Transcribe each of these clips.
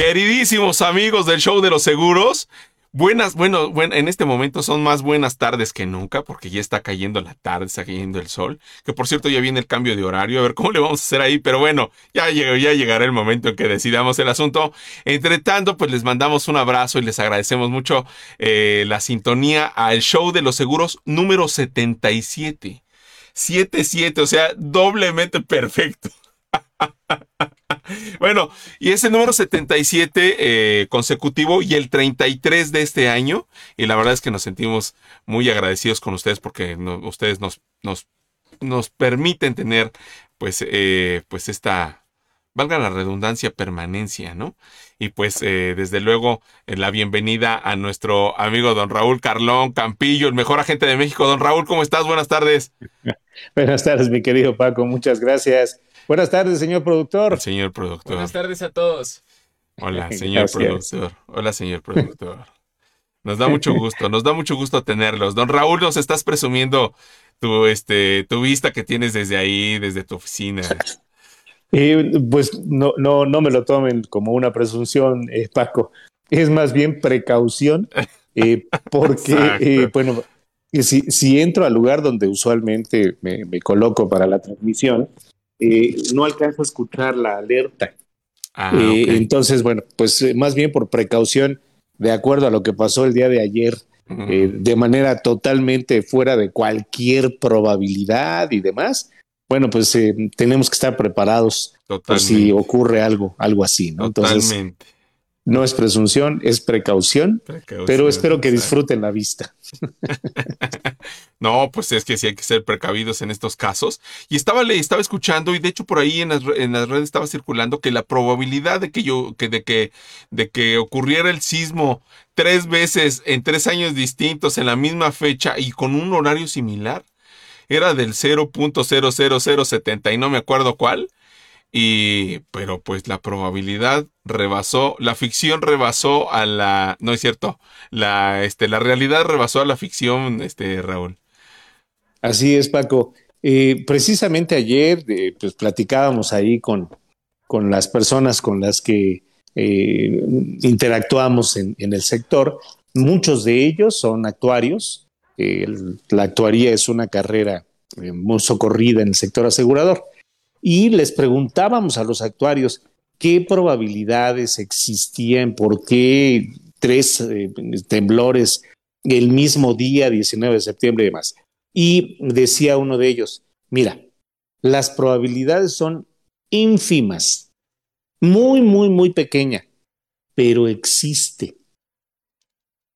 Queridísimos amigos del show de los seguros, Buenas, bueno, bueno, en este momento son más buenas tardes que nunca, porque ya está cayendo la tarde, está cayendo el sol. Que por cierto, ya viene el cambio de horario, a ver cómo le vamos a hacer ahí, pero bueno, ya, ya llegará el momento en que decidamos el asunto. Entre tanto, pues les mandamos un abrazo y les agradecemos mucho eh, la sintonía al show de los seguros número 77. 77, o sea, doblemente perfecto. Bueno, y ese número 77 eh, consecutivo y el 33 de este año. Y la verdad es que nos sentimos muy agradecidos con ustedes porque ustedes nos, nos, nos, permiten tener pues, eh, pues esta, valga la redundancia, permanencia, ¿no? Y pues eh, desde luego la bienvenida a nuestro amigo don Raúl Carlón Campillo, el mejor agente de México. Don Raúl, ¿cómo estás? Buenas tardes. Buenas tardes, mi querido Paco. Muchas gracias. Buenas tardes, señor productor. señor productor. Buenas tardes a todos. Hola, señor productor. Hola, señor productor. Nos da mucho gusto, nos da mucho gusto tenerlos. Don Raúl, nos estás presumiendo tu, este, tu vista que tienes desde ahí, desde tu oficina. pues no, no, no me lo tomen como una presunción, eh, Paco. Es más bien precaución, eh, porque, eh, bueno, si, si, entro al lugar donde usualmente me, me coloco para la transmisión, eh, no alcanzo a escuchar la alerta. Ah, eh, entonces, bueno, pues eh, más bien por precaución, de acuerdo a lo que pasó el día de ayer, de manera totalmente fuera de cualquier probabilidad y demás, bueno, pues tenemos que estar preparados por si ocurre algo, algo así, ¿no? Totalmente. No es presunción, es precaución, pero espero que disfruten la vista. no, pues es que sí hay que ser precavidos en estos casos. Y estaba, estaba escuchando, y de hecho por ahí en las, redes estaba circulando que la probabilidad de que yo, que, de que, de que ocurriera el sismo tres veces en tres años distintos en la misma fecha y con un horario similar era del 0.00070 y no me acuerdo cuál. Y, pero pues la probabilidad rebasó, la ficción rebasó a la, no es cierto, la, este, la realidad rebasó a la ficción, este, Raúl. Así es, Paco. Eh, precisamente ayer, eh, pues platicábamos ahí con, con las personas con las que eh, interactuamos en, en, el sector. Muchos de ellos son actuarios. la actuaría es una carrera muy socorrida en el sector asegurador y les preguntábamos a los actuarios qué probabilidades existían, por qué tres eh, temblores el mismo día, 19 de septiembre y demás. Y decía uno de ellos, mira, las probabilidades son ínfimas, muy, muy, muy pequeña, pero existe.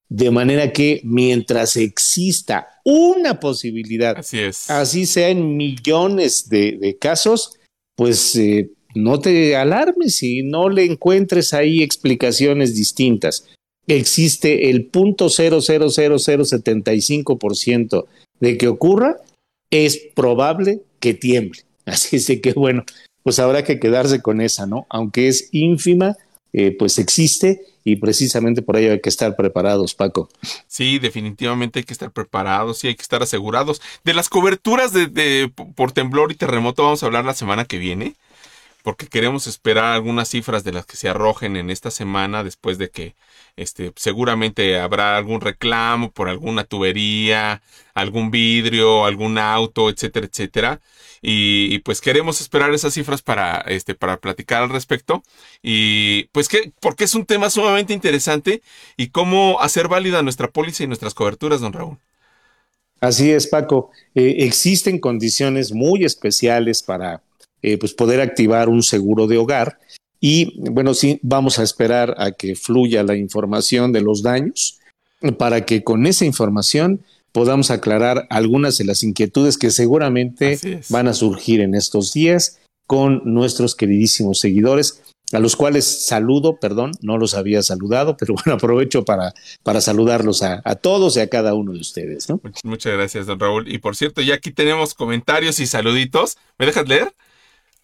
De manera que mientras exista una posibilidad, así, es. así sea en millones de, casos, pues eh, no te alarmes y no le encuentres ahí explicaciones distintas. Existe el punto ciento de que ocurra, es probable que tiemble. Así es que bueno, pues habrá que quedarse con esa, ¿no? Aunque es ínfima, eh, pues existe y precisamente por ello hay que estar preparados, Paco. Sí, definitivamente hay que estar preparados y hay que estar asegurados. De las coberturas de, por temblor y terremoto vamos a hablar la semana que viene, porque queremos esperar algunas cifras de las que se arrojen en esta semana después de que este, seguramente habrá algún reclamo por alguna tubería, algún vidrio, algún auto, etcétera, etcétera. Y, pues queremos esperar esas cifras para, este, para platicar al respecto. Y pues que, porque es un tema sumamente interesante y cómo hacer válida nuestra póliza y nuestras coberturas, don Raúl. Así es, Paco. Eh, existen condiciones muy especiales para eh, pues poder activar un seguro de hogar. Y bueno, sí, vamos a esperar a que fluya la información de los daños para que con esa información podamos aclarar algunas de las inquietudes que seguramente van a surgir en estos días con nuestros queridísimos seguidores, a los cuales saludo, perdón, no los había saludado, pero bueno, aprovecho para, para saludarlos a, todos y a cada uno de ustedes. ¿no? Muchas gracias, don Raúl. Y por cierto, ya aquí tenemos comentarios y saluditos. ¿Me dejas leer?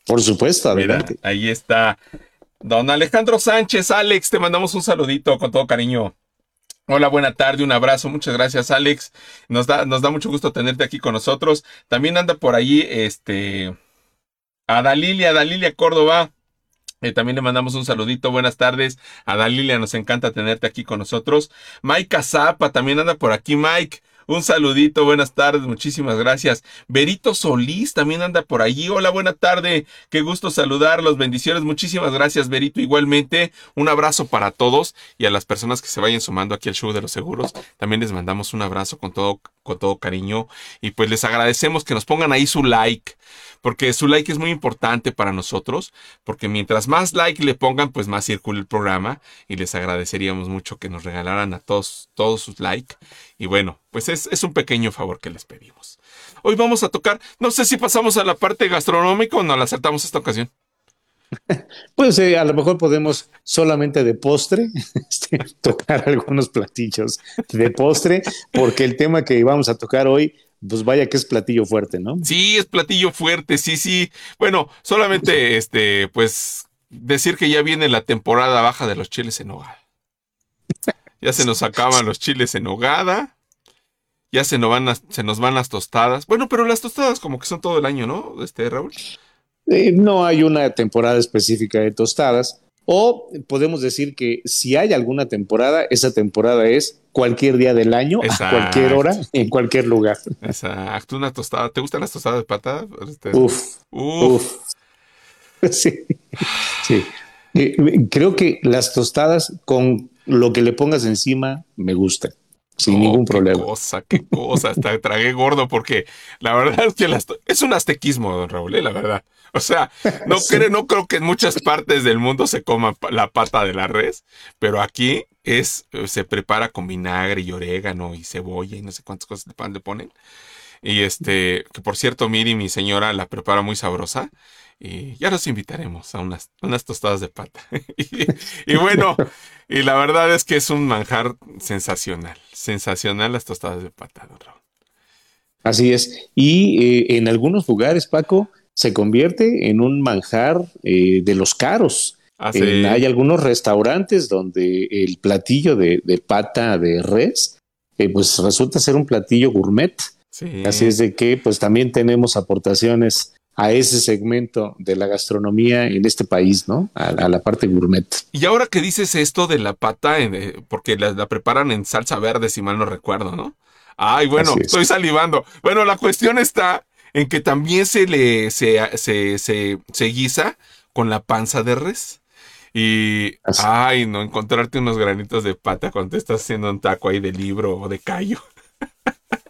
Por supuesto, adelante. ahí está. Don Alejandro Sánchez, Alex, te mandamos un saludito con todo cariño. Hola, buena tarde, un abrazo, muchas gracias Alex. Nos da, nos da mucho gusto tenerte aquí con nosotros. También anda por ahí este Adalilia, Adalilia Córdoba. Eh, también le mandamos un saludito, buenas tardes a Dalilia, nos encanta tenerte aquí con nosotros. Mike Zapa también anda por aquí, Mike. Un saludito, buenas tardes, muchísimas gracias. Berito Solís también anda por allí. Hola, buena tarde. Qué gusto saludarlos. Bendiciones, muchísimas gracias, Berito. Igualmente, un abrazo para todos y a las personas que se vayan sumando aquí al show de los seguros. También les mandamos un abrazo con todo, con todo cariño y pues les agradecemos que nos pongan ahí su like porque su like es muy importante para nosotros, porque mientras más like le pongan, pues más circula el programa y les agradeceríamos mucho que nos regalaran a todos, todos sus like. Y bueno, pues es, es un pequeño favor que les pedimos. Hoy vamos a tocar, no sé si pasamos a la parte gastronómica o no la saltamos esta ocasión. Pues eh, a lo mejor podemos solamente de postre este, tocar algunos platillos de postre, porque el tema que vamos a tocar hoy pues vaya que es platillo fuerte, ¿no? Sí, es platillo fuerte, sí, sí. Bueno, solamente este, pues decir que ya viene la temporada baja de los chiles en hogada. Ya se nos acaban los chiles en hogada. Ya se nos, van las, se nos van las tostadas. Bueno, pero las tostadas como que son todo el año, ¿no? Este, Raúl. Eh, no hay una temporada específica de tostadas. O podemos decir que si hay alguna temporada, esa temporada es cualquier día del año, a cualquier hora, en cualquier lugar. Exacto, una tostada. ¿Te gustan las tostadas de pata? Este, uf, uf. Sí, sí. Eh, creo que las tostadas con lo que le pongas encima me gustan sin ningún problema. Qué cosa, qué cosa. Hasta tragué gordo porque la verdad es que es un aztequismo, don Raúl, ¿eh? la verdad. O sea, no, creo, no creo que en muchas partes del mundo se coma la pata de la res, pero aquí es, se prepara con vinagre y orégano y cebolla y no sé cuántas cosas le ponen. Y este, que por cierto, Miri, mi señora, la prepara muy sabrosa. Y ya los invitaremos a unas, unas tostadas de pata. y, bueno, y la verdad es que es un manjar sensacional. Sensacional las tostadas de pata, don Raúl. Así es. Y eh, en algunos lugares, Paco, se convierte en un manjar eh, de los caros. Ah, hay algunos restaurantes donde el platillo de, pata de res, eh, pues resulta ser un platillo gourmet. Así es de que pues también tenemos aportaciones a ese segmento de la gastronomía en este país, ¿no? A, la parte gourmet. Y ahora que dices esto de la pata, eh, porque la, preparan en salsa verde, si mal no recuerdo, ¿no? Ay, bueno, estoy salivando. Bueno, la cuestión está en que también se le se, se, se, guisa con la panza de res. Y, ay, no, encontrarte unos granitos de pata cuando te estás haciendo un taco ahí de libro o de callo.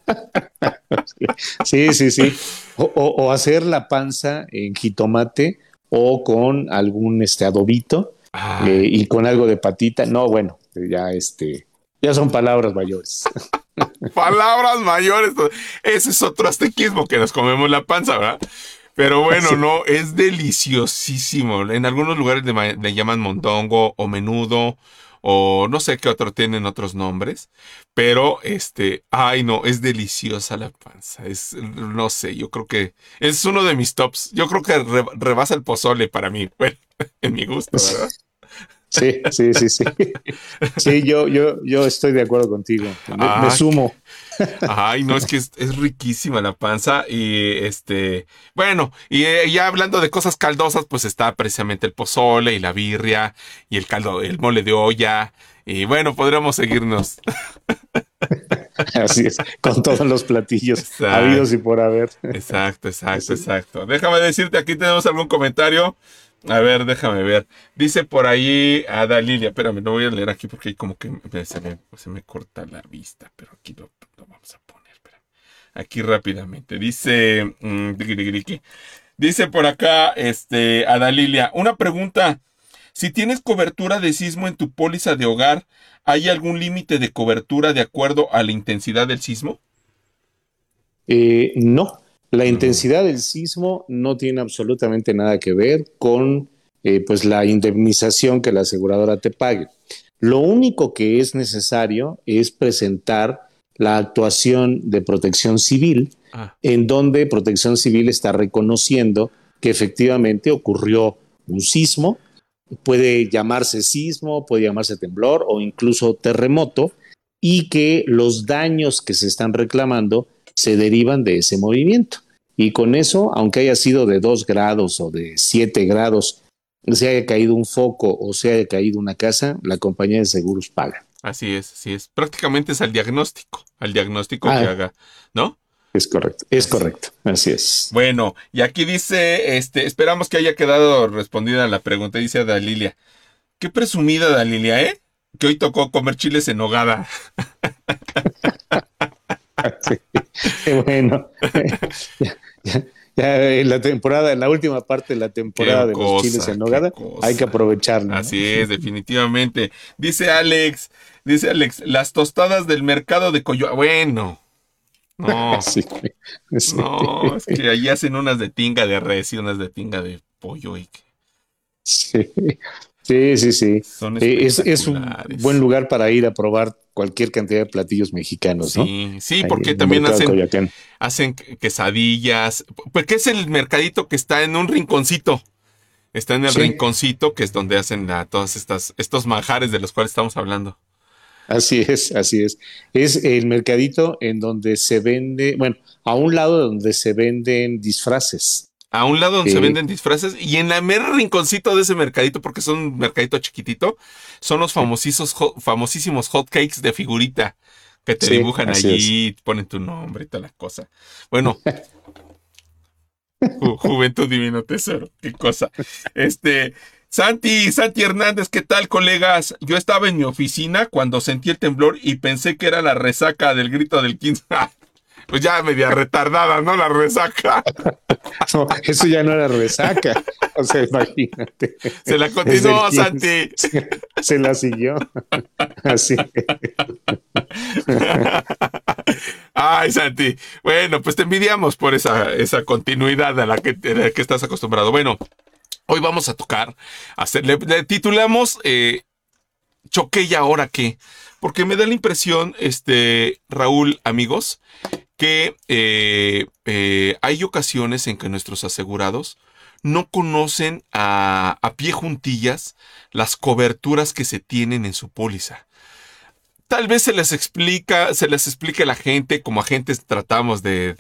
Sí, sí, sí. O, hacer la panza en jitomate o con algún este adobito eh, y con algo de patita. No, bueno, ya este, ya son palabras mayores. palabras mayores. Ese es otro aztequismo que nos comemos la panza, ¿verdad? Pero bueno, no, es deliciosísimo. En algunos lugares le, llaman mondongo o menudo o no sé qué otro tienen otros nombres, pero este, ay no, es deliciosa la panza, es, no sé, yo creo que es uno de mis tops, yo creo que rebasa el pozole para mí, bueno, en mi gusto, ¿verdad? Sí, sí, sí, sí. Sí, yo, yo, yo estoy de acuerdo contigo. Me, sumo. Ay, no, es que es, riquísima la panza. Y este, bueno, y eh, ya hablando de cosas caldosas, pues está precisamente el pozole y la birria y el caldo, el mole de olla. Y bueno, podríamos seguirnos. Así es, con todos los platillos habidos y por haber. Exacto, exacto, exacto. Déjame decirte, aquí tenemos algún comentario. A ver, déjame ver. Dice por ahí a Dalilia, espérame, no voy a leer aquí porque como que se me, corta la vista, pero aquí lo, vamos a poner, espérame. Aquí rápidamente. Dice, mm, dice por acá, este, a Dalilia, una pregunta. Si tienes cobertura de sismo en tu póliza de hogar, ¿hay algún límite de cobertura de acuerdo a la intensidad del sismo? Eh, no. La intensidad del sismo no tiene absolutamente nada que ver con eh, pues la indemnización que la aseguradora te pague. Lo único que es necesario es presentar la actuación de protección civil, ah. en donde protección civil está reconociendo que efectivamente ocurrió un sismo, puede llamarse sismo, puede llamarse temblor o incluso terremoto, y que los daños que se están reclamando se derivan de ese movimiento. Y con eso, aunque haya sido de 2 grados o de 7 grados se haya caído un foco o se haya caído una casa, la compañía de seguros paga. Así es, así es. Prácticamente es al diagnóstico, al diagnóstico que ah. haga, ¿no? Es correcto, es correcto, así es. Bueno, y aquí dice, este, esperamos que haya quedado respondida la pregunta, dice Dalilia. Qué presumida Dalilia, ¿eh? Que hoy tocó comer chiles en hogada. qué bueno. en la temporada, en la última parte de la temporada de los chiles en nogada, hay que aprovecharlo. Así es, definitivamente. Dice Alex, dice Alex, las tostadas del mercado de Coyoacán. Bueno. No, no, es que ahí hacen unas de tinga de res y unas de tinga de pollo y que... Sí. Sí, sí, sí. Eh, es, un buen lugar para ir a probar cualquier cantidad de platillos mexicanos, ¿no? Sí, sí, porque también hacen, hacen quesadillas, porque es el mercadito que está en un rinconcito. Está en el rinconcito, que es donde hacen la, todas estas, estos manjares de los cuales estamos hablando. Así es, así es. Es el mercadito en donde se vende, bueno, a un lado donde se venden disfraces a un lado donde se venden disfraces y en la mera rinconcito de ese mercadito, porque es un mercadito chiquitito, son los famosísimos, famosísimos hotcakes de figurita que te dibujan allí, ponen tu nombre y toda la cosa. Bueno, Juventud Divino Tesoro, qué cosa. Este, Santi, Santi Hernández, ¿qué tal, colegas? Yo estaba en mi oficina cuando sentí el temblor y pensé que era la resaca del grito del 15. pues ya media retardada, ¿no? La resaca. No, eso ya no era resaca. O sea, imagínate. Se la continuó, Santi. Se, la siguió. Así. Ay, Santi. Bueno, pues te envidiamos por esa, esa continuidad a la, que, que estás acostumbrado. Bueno, hoy vamos a tocar, hacer, le, titulamos eh, Choque y ahora qué. Porque me da la impresión, este, Raúl, amigos, que eh, eh, hay ocasiones en que nuestros asegurados no conocen a, pie juntillas las coberturas que se tienen en su póliza. Tal vez se les explica, se les explique a la gente, como agentes tratamos de,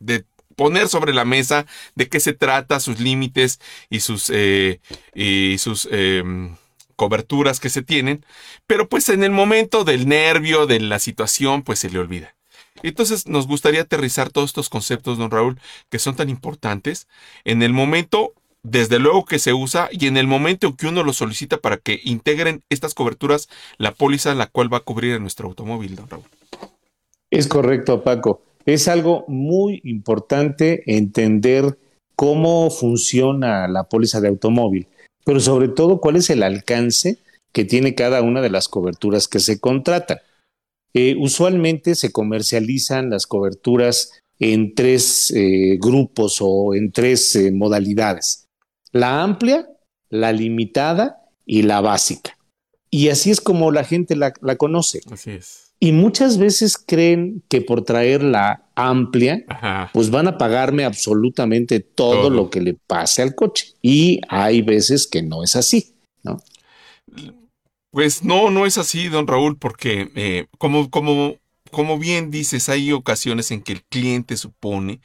de, poner sobre la mesa de qué se trata, sus límites y sus, eh, y sus em, coberturas que se tienen, pero pues en el momento del nervio, de la situación, pues se le olvida. Entonces nos gustaría aterrizar todos estos conceptos, don Raúl, que son tan importantes en el momento, desde luego que se usa, y en el momento en que uno lo solicita para que integren estas coberturas la póliza la cual va a cubrir en nuestro automóvil, don Raúl. Es correcto, Paco. Es algo muy importante entender cómo funciona la póliza de automóvil, pero sobre todo cuál es el alcance que tiene cada una de las coberturas que se contratan. Eh, usualmente se comercializan las coberturas en tres eh, grupos o en tres eh, modalidades. La amplia, la limitada y la básica. Y así es como la gente la, conoce. Así es. Y muchas veces creen que por traer la amplia, pues van a pagarme absolutamente todo, todo, lo que le pase al coche. Y hay veces que no es así, ¿no? Pues no, no es así, don Raúl, porque eh, como, como, como bien dices, hay ocasiones en que el cliente supone,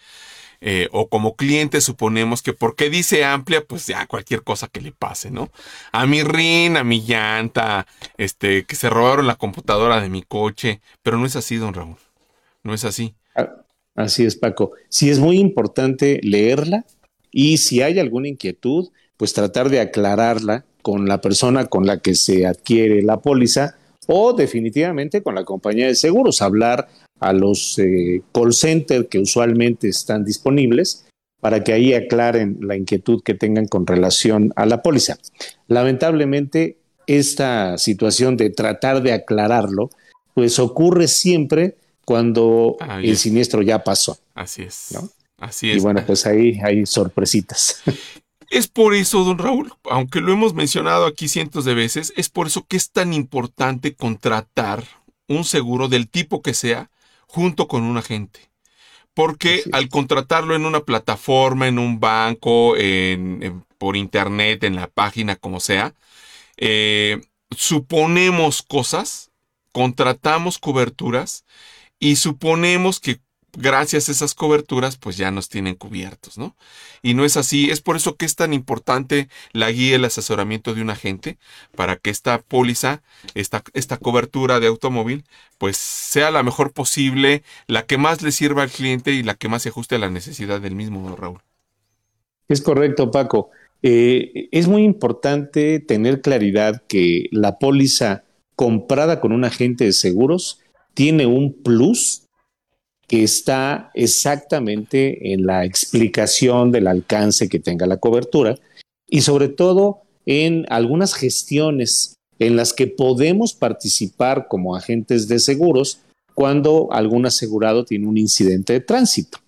eh, o como cliente suponemos que porque dice amplia, pues ya cualquier cosa que le pase, ¿no? A mi rin, a mi llanta, este, que se robaron la computadora de mi coche, pero no es así, don Raúl, no es así. Ah, así es, Paco. Sí es muy importante leerla y si hay alguna inquietud, pues tratar de aclararla con la persona con la que se adquiere la póliza o definitivamente con la compañía de seguros, hablar a los eh, call centers que usualmente están disponibles para que ahí aclaren la inquietud que tengan con relación a la póliza. Lamentablemente, esta situación de tratar de aclararlo, pues ocurre siempre cuando el siniestro ya pasó. Así es. Así es. Y bueno, pues ahí hay sorpresitas. Es por eso, don Raúl, aunque lo hemos mencionado aquí cientos de veces, es por eso que es tan importante contratar un seguro del tipo que sea junto con un agente. Porque al contratarlo en una plataforma, en un banco, en, por internet, en la página, como sea, eh, suponemos cosas, contratamos coberturas y suponemos que gracias a esas coberturas, pues ya nos tienen cubiertos, ¿no? Y no es así. Es por eso que es tan importante la guía el asesoramiento de un agente para que esta póliza, esta, esta cobertura de automóvil, pues sea la mejor posible, la que más le sirva al cliente y la que más se ajuste a la necesidad del mismo, Raúl. Es correcto, Paco. Eh, es muy importante tener claridad que la póliza comprada con un agente de seguros tiene un plus que está exactamente en la explicación del alcance que tenga la cobertura y sobre todo en algunas gestiones en las que podemos participar como agentes de seguros cuando algún asegurado tiene un incidente de tránsito.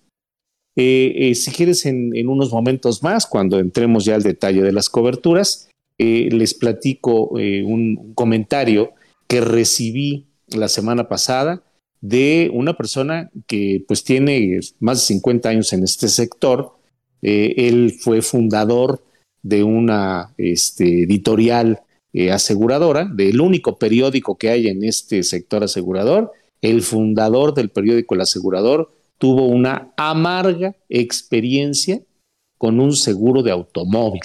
Eh, eh, si quieres, en, unos momentos más, cuando entremos ya al detalle de las coberturas, eh, les platico un comentario que recibí la semana pasada de una persona que pues tiene más de 50 años en este sector. él fue fundador de una este, editorial aseguradora, del único periódico que hay en este sector asegurador, el fundador del periódico El Asegurador, tuvo una amarga experiencia con un seguro de automóvil.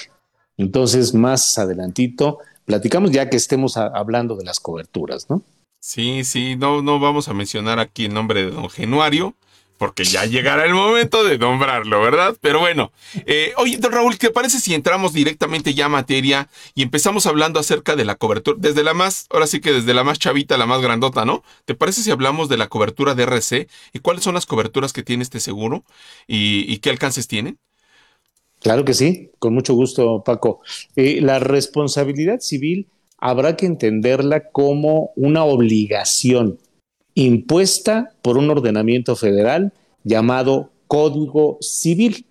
Entonces, más adelantito, platicamos ya que estemos hablando de las coberturas, ¿no? Sí, sí, no, no vamos a mencionar aquí el nombre de don Genuario, porque ya llegará el momento de nombrarlo, ¿verdad? Pero bueno, eh, oye, don Raúl, ¿qué parece si entramos directamente ya a materia y empezamos hablando acerca de la cobertura, desde la más, ahora sí que desde la más chavita la más grandota, ¿no? ¿Te parece si hablamos de la cobertura de RC y cuáles son las coberturas que tiene este seguro y, qué alcances tienen? Claro que sí, con mucho gusto, Paco. Eh, la responsabilidad civil habrá que entenderla como una obligación impuesta por un ordenamiento federal llamado Código Civil.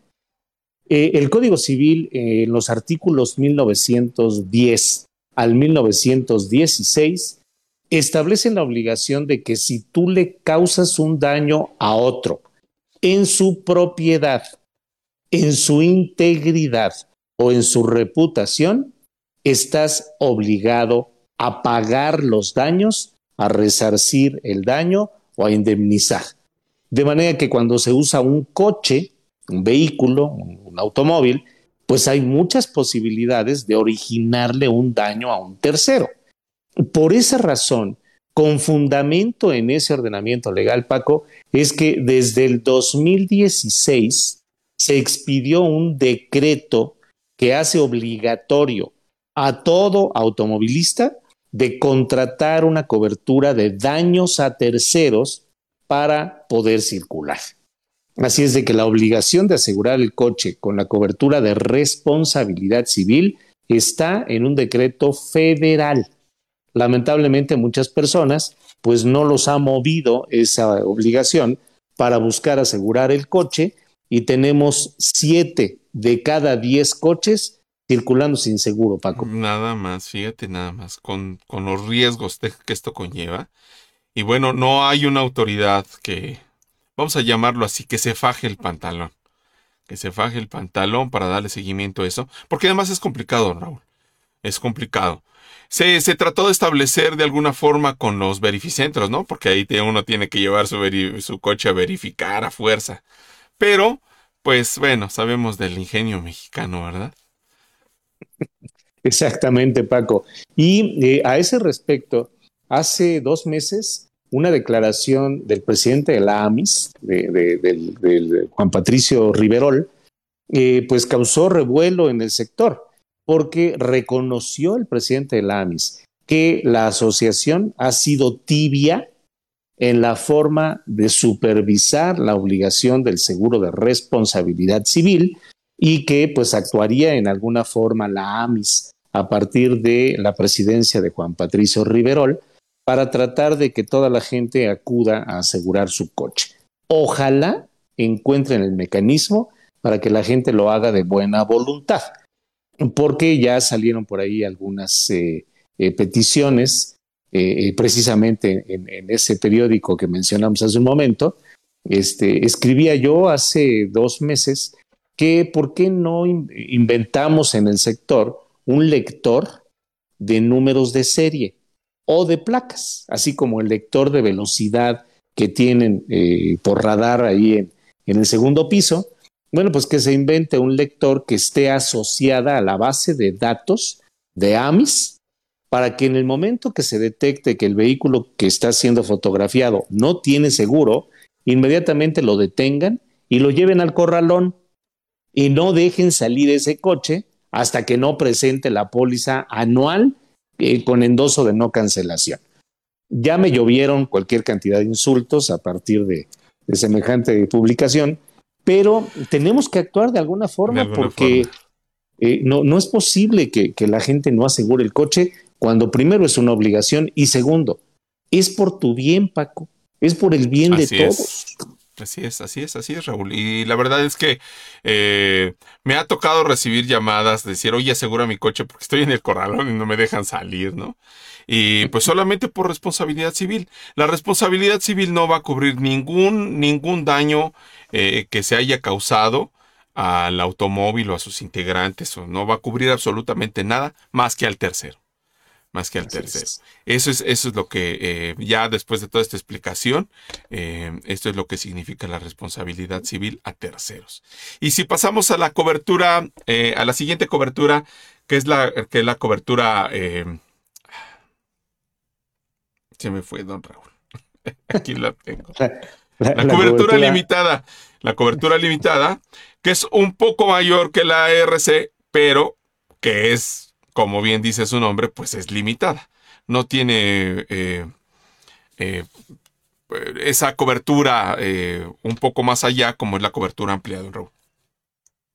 Eh, el Código Civil, eh, en los artículos 1910 al 1916, establecen la obligación de que si tú le causas un daño a otro en su propiedad, en su integridad o en su reputación, estás obligado a pagar los daños a resarcir el daño o a indemnizar. De manera que cuando se usa un coche, un vehículo, un, automóvil, pues hay muchas posibilidades de originarle un daño a un tercero. Por esa razón, con fundamento en ese ordenamiento legal, Paco, es que desde el 2016 se expidió un decreto que hace obligatorio a todo automovilista de contratar una cobertura de daños a terceros para poder circular. Así es de que la obligación de asegurar el coche con la cobertura de responsabilidad civil está en un decreto federal. Lamentablemente muchas personas pues no los ha movido esa obligación para buscar asegurar el coche y tenemos siete de cada diez coches circulando sin seguro, Paco. Nada más, fíjate nada más, con, con los riesgos que esto conlleva. Y bueno, no hay una autoridad que, vamos a llamarlo así, que se faje el pantalón. Que se faje el pantalón para darle seguimiento a eso. Porque además es complicado, Raúl. Es complicado. Se, se trató de establecer de alguna forma con los verificentros, ¿no? Porque ahí uno tiene que llevar su, su coche a verificar a fuerza. Pero, pues bueno, sabemos del ingenio mexicano, ¿verdad? Exactamente, Paco. Y eh, a ese respecto, hace dos meses, una declaración del presidente de la AMIS, del, Juan Patricio Riverol, eh, pues causó revuelo en el sector, porque reconoció el presidente de la AMIS que la asociación ha sido tibia en la forma de supervisar la obligación del seguro de responsabilidad civil y que pues actuaría en alguna forma la AMIS a partir de la presidencia de Juan Patricio Riverol para tratar de que toda la gente acuda a asegurar su coche. Ojalá encuentren el mecanismo para que la gente lo haga de buena voluntad, porque ya salieron por ahí algunas eh, eh, peticiones, eh, precisamente en, en, ese periódico que mencionamos hace un momento. Este, escribía yo hace dos meses que por qué no inventamos en el sector un lector de números de serie o de placas, así como el lector de velocidad que tienen eh, por radar ahí en, en el segundo piso, bueno, pues que se invente un lector que esté asociada a la base de datos de AMIS para que en el momento que se detecte que el vehículo que está siendo fotografiado no tiene seguro, inmediatamente lo detengan y lo lleven al corralón y no dejen salir ese coche hasta que no presente la póliza anual eh, con endoso de no cancelación. Ya me llovieron cualquier cantidad de insultos a partir de, semejante publicación, pero tenemos que actuar de alguna forma porque eh, no, no, es posible que, que la gente no asegure el coche cuando primero es una obligación y segundo, es por tu bien, Paco, es por el bien de todos. Así es, así es, así es, Raúl. Y la verdad es que eh, me ha tocado recibir llamadas, de decir, oye, asegura mi coche porque estoy en el corralón y no me dejan salir, ¿no? Y pues solamente por responsabilidad civil. La responsabilidad civil no va a cubrir ningún, ningún daño eh, que se haya causado al automóvil o a sus integrantes, o no va a cubrir absolutamente nada más que al tercero más que al tercero. Eso es, eso es lo que, eh, ya después de toda esta explicación, eh, esto es lo que significa la responsabilidad civil a terceros. Y si pasamos a la cobertura, eh, a la siguiente cobertura, que es la, que es la cobertura, se me fue, don Raúl. Aquí la tengo. La, cobertura, limitada. La cobertura limitada, que es un poco mayor que la RC, pero que es como bien dice su nombre, pues es limitada. No tiene eh, eh, esa cobertura eh, un poco más allá como es la cobertura ampliada, Raúl.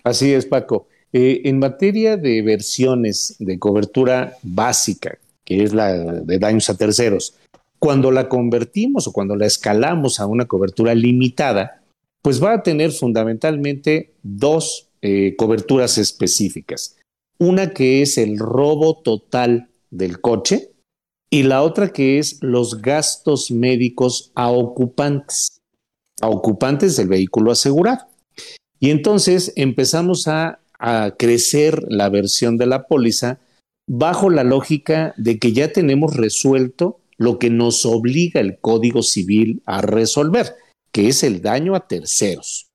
Así es, Paco. en materia de versiones de cobertura básica, que es la de daños a terceros, cuando la convertimos o cuando la escalamos a una cobertura limitada, pues va a tener fundamentalmente dos coberturas específicas. Una que es el robo total del coche y la otra que es los gastos médicos a ocupantes, a ocupantes del vehículo asegurado. Y entonces empezamos a, a crecer la versión de la póliza bajo la lógica de que ya tenemos resuelto lo que nos obliga el Código Civil a resolver, que es el daño a terceros.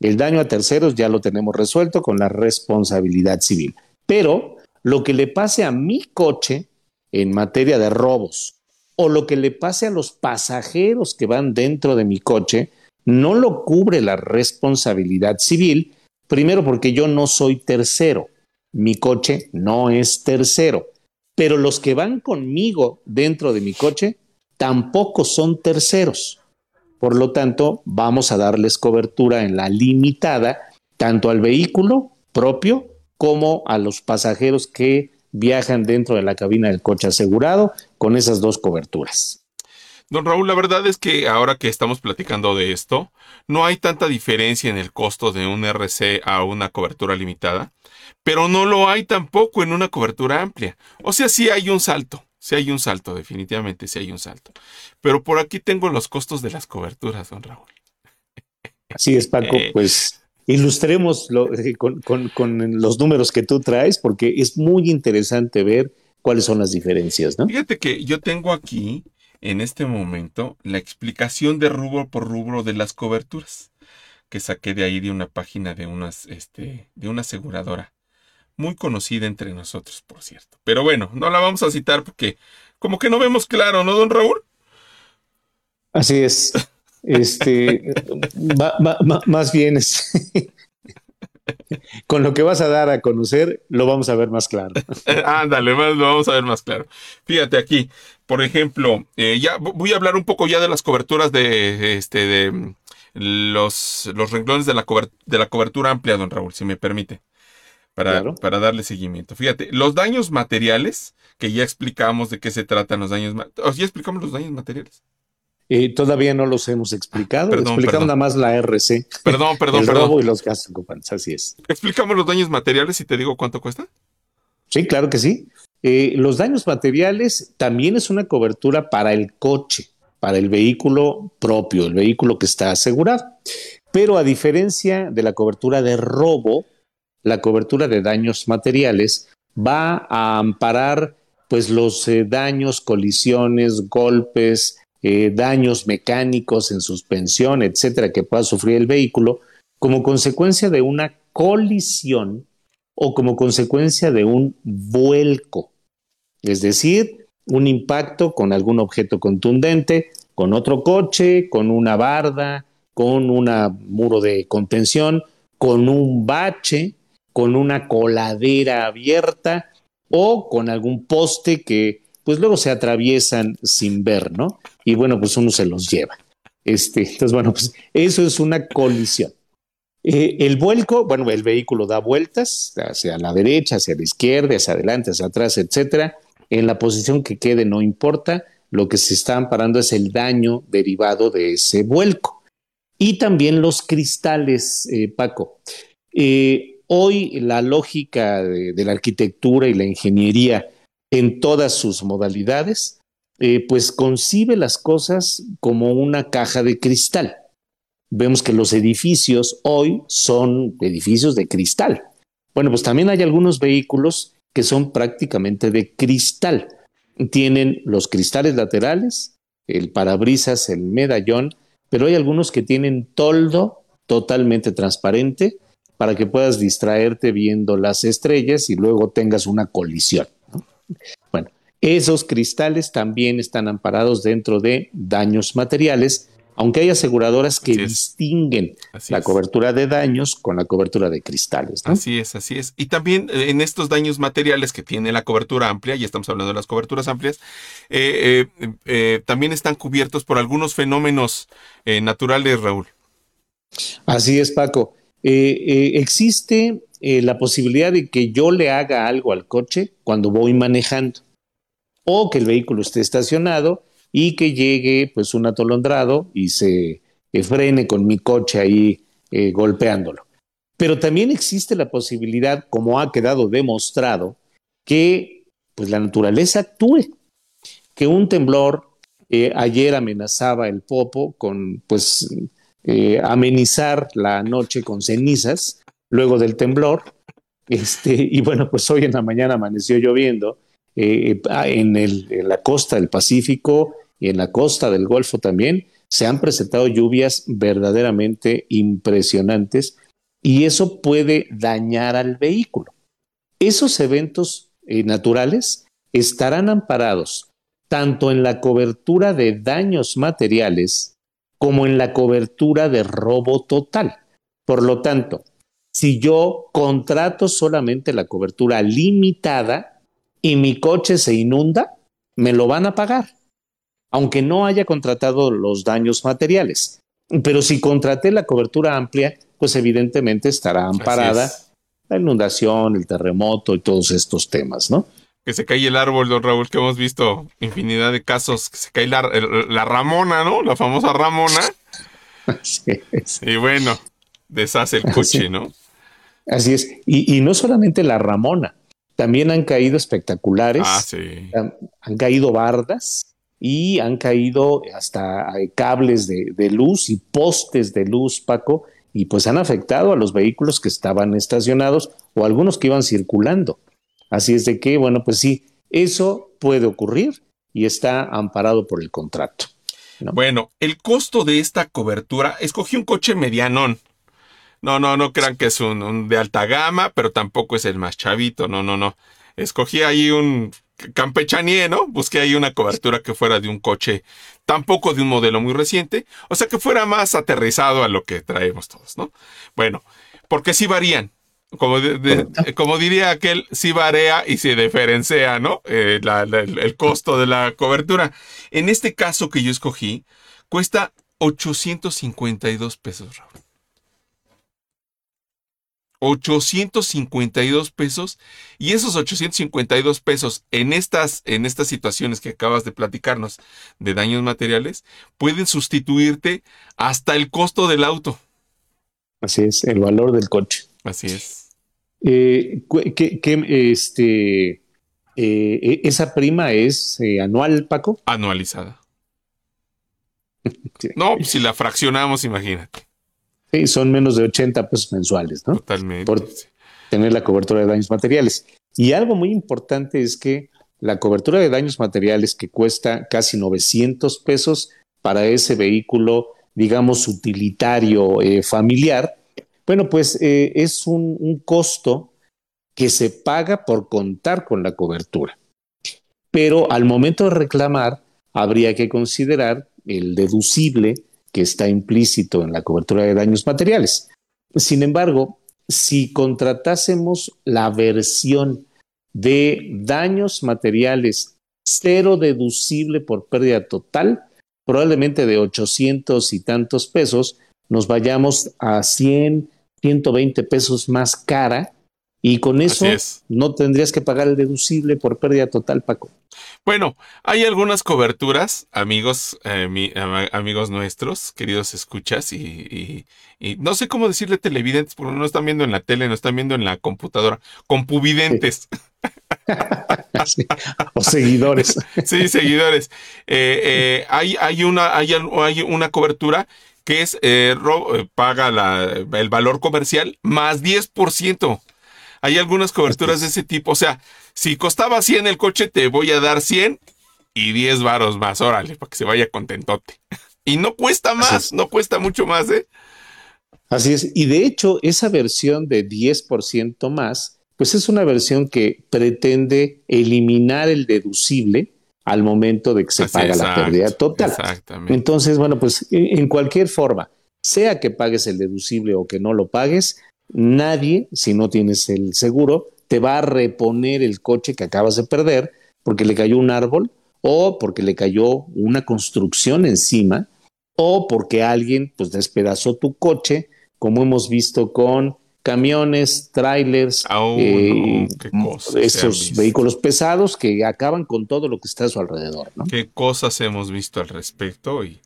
El daño a terceros ya lo tenemos resuelto con la responsabilidad civil. Pero lo que le pase a mi coche en materia de robos o lo que le pase a los pasajeros que van dentro de mi coche no lo cubre la responsabilidad civil, primero porque yo no soy tercero, mi coche no es tercero, pero los que van conmigo dentro de mi coche tampoco son terceros. Por lo tanto, vamos a darles cobertura en la limitada tanto al vehículo propio como a los pasajeros que viajan dentro de la cabina del coche asegurado con esas dos coberturas. Don Raúl, la verdad es que ahora que estamos platicando de esto, no hay tanta diferencia en el costo de un RC a una cobertura limitada, pero no lo hay tampoco en una cobertura amplia. O sea, sí hay un salto, sí hay un salto, definitivamente sí hay un salto. Pero por aquí tengo los costos de las coberturas, don Raúl. Así es, Paco, eh, pues ilustremos eh, con, los números que tú traes, porque es muy interesante ver cuáles son las diferencias, ¿no? Fíjate que yo tengo aquí, en este momento, la explicación de rubro por rubro de las coberturas, que saqué de ahí de una página de, unas, este, de una aseguradora, muy conocida entre nosotros, por cierto. Pero bueno, no la vamos a citar porque como que no vemos claro, ¿no, don Raúl? Así es. Este, más bien, con lo que vas a dar a conocer, lo vamos a ver más claro. Ándale, lo vamos a ver más claro. Fíjate aquí, por ejemplo, eh, ya voy a hablar un poco ya de las coberturas de, este, de los, los renglones de la, de la cobertura amplia, don Raúl, si me permite. Para, para, darle seguimiento. Fíjate, los daños materiales, que ya explicamos de qué se tratan los daños, ya explicamos los daños materiales. Eh, todavía no los hemos explicado. Explicamos nada más la RC. Perdón, perdón, el perdón. robo y los gastos ocupantes, así es. ¿Explicamos los daños materiales y te digo cuánto cuesta? Sí, claro que sí. Eh, los daños materiales también es una cobertura para el coche, para el vehículo propio, el vehículo que está asegurado. Pero a diferencia de la cobertura de robo, la cobertura de daños materiales va a amparar pues los eh, daños, colisiones, golpes, eh, daños mecánicos en suspensión, etcétera, que pueda sufrir el vehículo como consecuencia de una colisión o como consecuencia de un vuelco, es decir, un impacto con algún objeto contundente, con otro coche, con una barda, con un muro de contención, con un bache, con una coladera abierta o con algún poste que pues luego se atraviesan sin ver, ¿no? Y bueno, pues uno se los lleva. Este, entonces, bueno, pues eso es una colisión. Eh, el vuelco, bueno, el vehículo da vueltas hacia la derecha, hacia la izquierda, hacia adelante, hacia atrás, etcétera. En la posición que quede no importa, lo que se está amparando es el daño derivado de ese vuelco. Y también los cristales, eh, Paco. Eh, hoy la lógica de, la arquitectura y la ingeniería en todas sus modalidades, pues concibe las cosas como una caja de cristal vemos que los edificios hoy son edificios de cristal. Bueno, pues también hay algunos vehículos que son prácticamente de cristal. Tienen los cristales laterales, el parabrisas, el medallón, pero hay algunos que tienen toldo totalmente transparente para que puedas distraerte viendo las estrellas y luego tengas una colisión. Bueno, esos cristales también están amparados dentro de daños materiales aunque hay aseguradoras que distinguen la cobertura de daños con la cobertura de cristales. Así es, así es. Y también eh, en estos daños materiales que tiene la cobertura amplia, y estamos hablando de las coberturas amplias, eh, eh, también están cubiertos por algunos fenómenos naturales, Raúl. Así es, Paco. existe la posibilidad de que yo le haga algo al coche cuando voy manejando o que el vehículo esté estacionado y que llegue pues un atolondrado y se eh, frene con mi coche ahí eh, golpeándolo. Pero también existe la posibilidad, como ha quedado demostrado, que pues la naturaleza actúe, que un temblor eh, ayer amenazaba el Popo con pues amenizar la noche con cenizas luego del temblor. Este, y bueno, pues hoy en la mañana amaneció lloviendo en, en la costa del Pacífico y en la costa del Golfo también se han presentado lluvias verdaderamente impresionantes y eso puede dañar al vehículo. Esos eventos eh, naturales estarán amparados tanto en la cobertura de daños materiales como en la cobertura de robo total. Por lo tanto, si yo contrato solamente la cobertura limitada y mi coche se inunda, me lo van a pagar aunque no haya contratado los daños materiales. Pero si contraté la cobertura amplia, pues evidentemente estará amparada la inundación, el terremoto y todos estos temas, ¿no? Que se cae el árbol, don Raúl, que hemos visto infinidad de casos, que se cae la, Ramona, ¿no? La famosa Ramona. Y bueno, deshace el coche, ¿no? Así es. Y, y, no solamente la Ramona, también han caído espectaculares. Ah, sí. han caído bardas y han caído hasta eh, cables de, luz y postes de luz, Paco, y pues han afectado a los vehículos que estaban estacionados o algunos que iban circulando. Así es de que, bueno, pues sí, eso puede ocurrir y está amparado por el contrato. Bueno, el costo de esta cobertura, escogí un coche medianón. No, no, no crean que es un, de alta gama, pero tampoco es el más chavito, no, no, no. Escogí ahí un campechaneé, ¿no? Busqué ahí una cobertura que fuera de un coche, tampoco de un modelo muy reciente, o sea que fuera más aterrizado a lo que traemos todos, ¿no? Bueno, porque sí varían. Como, como diría aquel, sí varía y se diferencia, ¿no? Eh, el costo de la cobertura. En este caso que yo escogí, cuesta 852 pesos, Raúl. 852 pesos y esos 852 pesos en estas, en estas situaciones que acabas de platicarnos de daños materiales pueden sustituirte hasta el costo del auto. Así es, el valor del coche. Así es. Eh, este, eh, e, ¿Esa prima es eh, anual, Paco? Anualizada. No, si la fraccionamos, imagínate. Sí, son menos de 80 pesos mensuales, ¿no? Totalmente. Por tener la cobertura de daños materiales. Y algo muy importante es que la cobertura de daños materiales que cuesta casi 900 pesos para ese vehículo, digamos, utilitario eh, familiar, bueno, pues eh, es un, costo que se paga por contar con la cobertura. Pero al momento de reclamar, habría que considerar el deducible que está implícito en la cobertura de daños materiales. Sin embargo, si contratásemos la versión de daños materiales cero deducible por pérdida total, probablemente de 800 y tantos pesos, nos vayamos a 100, 120 pesos más cara y con eso no tendrías que pagar el deducible por pérdida total, Paco. Bueno, hay algunas coberturas, amigos, eh, amigos nuestros, queridos escuchas, y, no sé cómo decirle televidentes, porque no están viendo en la tele, no están viendo en la computadora, compuvidentes. O seguidores. sí, seguidores. Eh, eh, hay, hay, una, hay, hay una cobertura que es paga el valor comercial más 10%. Hay algunas coberturas de ese tipo. O sea, si costaba 100 el coche, te voy a dar 100 y 10 varos más. Órale, para que se vaya contentote. Y no cuesta más, no cuesta mucho más, ¿eh? Así es. Y de hecho, esa versión de 10% más, pues es una versión que pretende eliminar el deducible al momento de que se paga la pérdida total. Exactamente. Entonces, bueno, pues en cualquier forma, sea que pagues el deducible o que no lo pagues, nadie, si no tienes el seguro, te va a reponer el coche que acabas de perder porque le cayó un árbol o porque le cayó una construcción encima o porque alguien pues despedazó tu coche, como hemos visto con camiones, trailers, oh, eh, esos vehículos pesados que acaban con todo lo que está a su alrededor. ¿no? ¿Qué cosas hemos visto al respecto? Y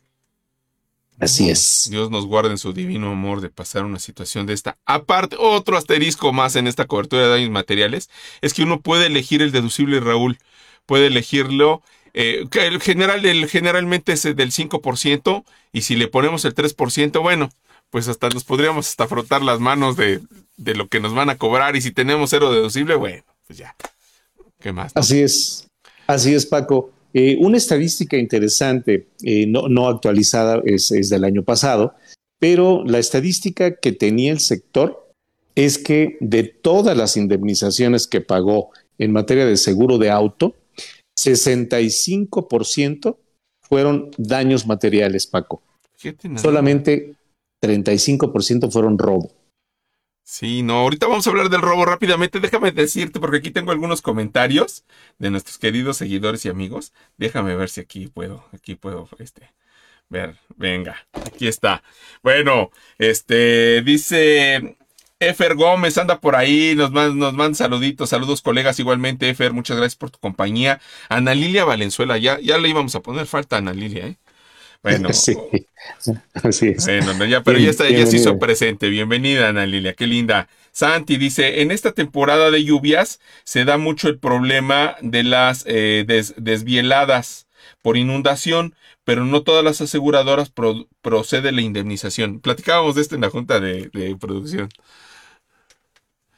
Así es. Dios nos guarde en su divino amor de pasar una situación de esta. Aparte, otro asterisco más en esta cobertura de daños materiales es que uno puede elegir el deducible, Raúl. Puede elegirlo. Eh, que el general, el, generalmente es del 5%, y si le ponemos el 3%, bueno, pues hasta nos podríamos hasta frotar las manos de, de lo que nos van a cobrar. Y si tenemos cero deducible, bueno, pues ya. ¿Qué más? Así es. Así es, Paco. Eh, una estadística interesante, eh, no, actualizada, es, del año pasado, pero la estadística que tenía el sector es que de todas las indemnizaciones que pagó en materia de seguro de auto, 65% fueron daños materiales, Paco. Solamente 35% fueron robo. Sí, no, ahorita vamos a hablar del robo rápidamente. Déjame decirte, porque aquí tengo algunos comentarios de nuestros queridos seguidores y amigos. Déjame ver si aquí puedo, aquí puedo, este, ver, venga, aquí está. Bueno, este, dice Efer Gómez, anda por ahí, nos manda, nos saluditos, saludos colegas igualmente, Efer, muchas gracias por tu compañía. Ana Lilia Valenzuela, ya, ya le íbamos a poner falta a Ana Lilia, ¿eh? Bueno, sí, así es. Bueno, ya, pero ya, está, ya se hizo presente. Bienvenida, Ana Lilia, qué linda. Santi dice, en esta temporada de lluvias se da mucho el problema de las eh, desvieladas por inundación, pero no todas las aseguradoras procede la indemnización. Platicábamos de esto en la junta de, producción.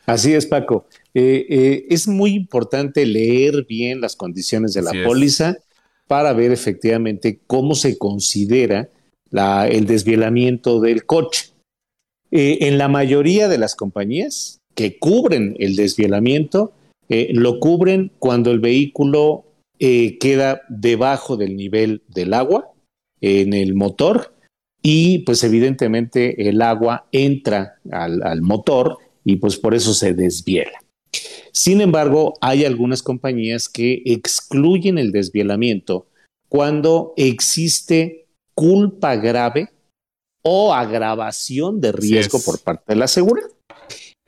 Así es, Paco. Eh, eh, es muy importante leer bien las condiciones de la póliza para ver efectivamente cómo se considera el desvielamiento del coche. Eh, en la mayoría de las compañías que cubren el desvielamiento, eh, lo cubren cuando el vehículo eh, queda debajo del nivel del agua en el motor y pues evidentemente el agua entra al motor y pues por eso se desviela. Sin embargo, hay algunas compañías que excluyen el desvielamiento cuando existe culpa grave o agravación de riesgo por parte de la seguridad.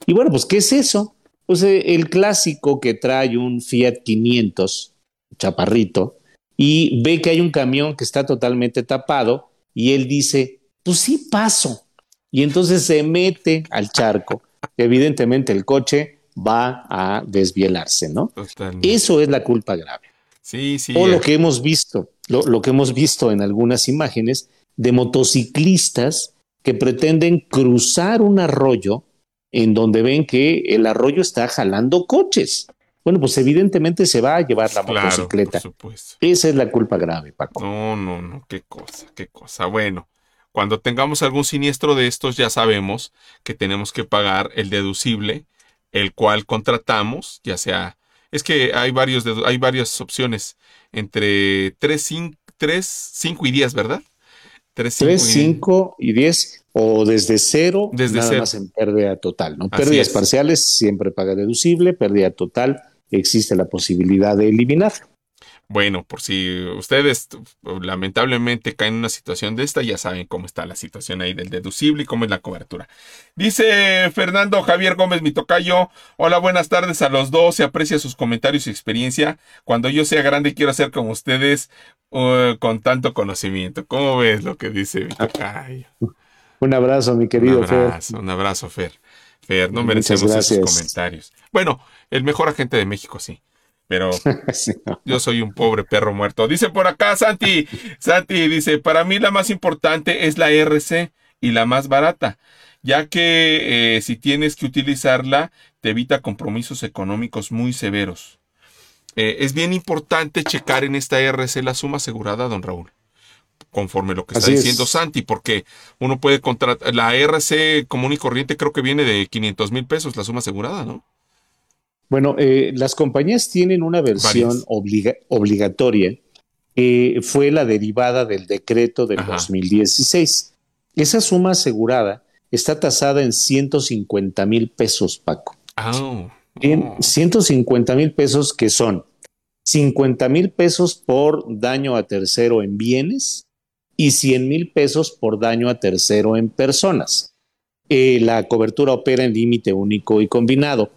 Y bueno, pues, ¿qué es eso? Pues eh, el clásico que trae un Fiat 500, chaparrito, y ve que hay un camión que está totalmente tapado y él dice, pues sí paso. Y entonces se mete al charco. Evidentemente el coche va a desvielarse, ¿no? Eso es la culpa grave. Sí, sí. O lo que hemos visto, lo, que hemos visto en algunas imágenes de motociclistas que pretenden cruzar un arroyo en donde ven que el arroyo está jalando coches. bueno, pues evidentemente se va a llevar la motocicleta. Esa es la culpa grave, Paco. No, no, no, qué cosa, qué cosa. Bueno, cuando tengamos algún siniestro de estos, ya sabemos que tenemos que pagar el deducible, el cual contratamos, ya sea. Es que hay, varios hay varias opciones entre 3, 5, y 10, ¿verdad? 3, 5, y 10 o desde cero, desde nada más en pérdida total, ¿no? Pérdidas parciales siempre paga deducible, pérdida total existe la posibilidad de eliminar. Bueno, por si ustedes lamentablemente caen en una situación de esta, ya saben cómo está la situación ahí del deducible y cómo es la cobertura. Dice Fernando Javier Gómez, mi tocayo. Hola, buenas tardes a los dos. Se aprecia sus comentarios y experiencia. Cuando yo sea grande, quiero ser como ustedes uh, con tanto conocimiento. ¿Cómo ves lo que dice mi tocayo? Un abrazo, mi querido un abrazo, Un abrazo, Fer. Fer, no merecemos esos comentarios. Bueno, el mejor agente de México, sí pero yo soy un pobre perro muerto. Dice por acá Santi, Santi dice, para mí la más importante es la RC y la más barata, ya que eh, si tienes que utilizarla te evita compromisos económicos muy severos. Eh, es bien importante checar en esta RC la suma asegurada, don Raúl conforme lo que está diciendo Santi, porque uno puede contratar, la RC común y corriente creo que viene de 500 mil pesos la suma asegurada, ¿no? Bueno, eh, las compañías tienen una versión obligatoria que fue la derivada del decreto del 2016. Esa suma asegurada está tasada en 150 mil pesos, Paco. Oh, En 150 mil pesos que son 50 mil pesos por daño a tercero en bienes y 100 mil pesos por daño a tercero en personas. Eh, la cobertura opera en límite único y combinado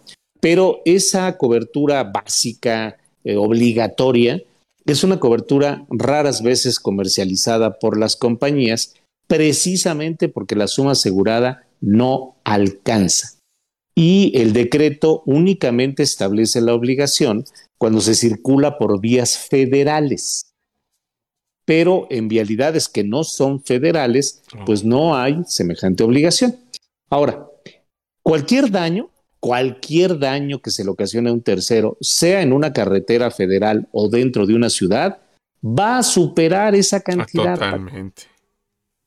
pero esa cobertura básica, eh, obligatoria, es una cobertura raras veces comercializada por las compañías, precisamente porque la suma asegurada no alcanza. Y el decreto únicamente establece la obligación cuando se circula por vías federales. Pero en vialidades que no son federales, pues no hay semejante obligación. Ahora, cualquier daño cualquier daño que se le ocasione a un tercero, sea en una carretera federal o dentro de una ciudad, va a superar esa cantidad. Totalmente.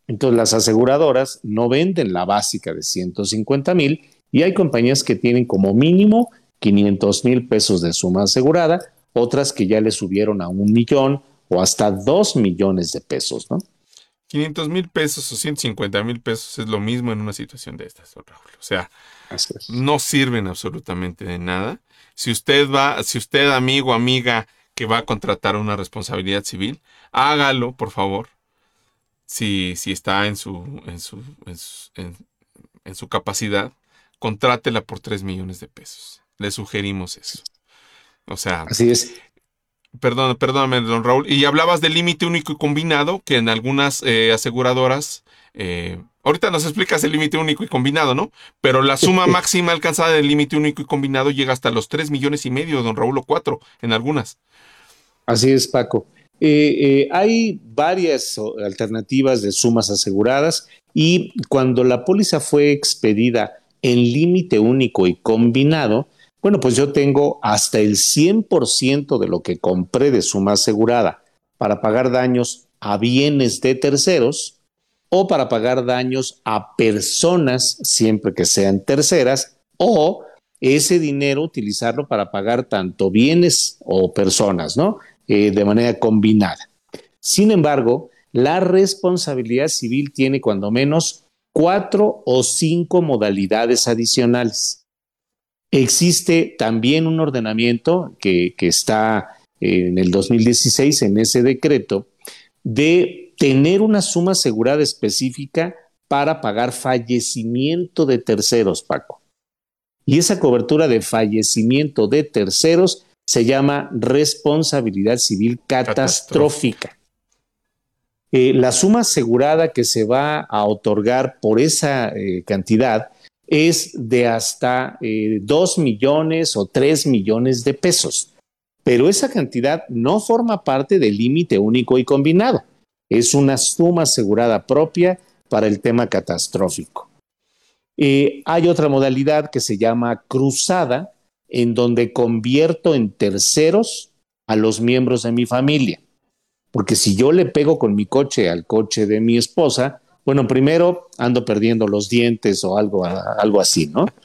Entonces las aseguradoras no venden la básica de 150 mil y hay compañías que tienen como mínimo 500 mil pesos de suma asegurada, otras que ya le subieron a un millón o hasta dos millones de pesos, ¿no? 500 mil pesos o 150 mil pesos es lo mismo en una situación de estas, Raúl. O sea, no sirven absolutamente de nada. Si usted va, si usted, amigo, amiga, que va a contratar una responsabilidad civil, hágalo, por favor. Si, si está en su, en su, en su, capacidad, contrátela por 3 millones de pesos. Le sugerimos eso. O sea, así es. Perdón, perdóname, don Raúl. Y hablabas del límite único y combinado, que en algunas eh, aseguradoras eh, Ahorita nos explicas el límite único y combinado, ¿no? Pero la suma máxima alcanzada del límite único y combinado llega hasta los 3 millones y medio, don Raúl, o 4 en algunas. Así es, Paco. Eh, eh, hay varias alternativas de sumas aseguradas y cuando la póliza fue expedida en límite único y combinado, bueno, pues yo tengo hasta el 100% de lo que compré de suma asegurada para pagar daños a bienes de terceros o para pagar daños a personas, siempre que sean terceras, o ese dinero utilizarlo para pagar tanto bienes o personas, ¿no? Eh, de manera combinada. Sin embargo, la responsabilidad civil tiene cuando menos cuatro o cinco modalidades adicionales. Existe también un ordenamiento que, que está en el 2016 en ese decreto de tener una suma asegurada específica para pagar fallecimiento de terceros, Paco. Y esa cobertura de fallecimiento de terceros se llama responsabilidad civil catastrófica. Eh, la suma asegurada que se va a otorgar por esa eh, cantidad es de hasta eh, 2 millones o 3 millones de pesos. Pero esa cantidad no forma parte del límite único y combinado es una suma asegurada propia para el tema catastrófico. Eh, hay otra modalidad que se llama cruzada, en donde convierto en terceros a los miembros de mi familia. Porque si yo le pego con mi coche al coche de mi esposa, bueno, primero ando perdiendo los dientes o algo, algo así, ¿no?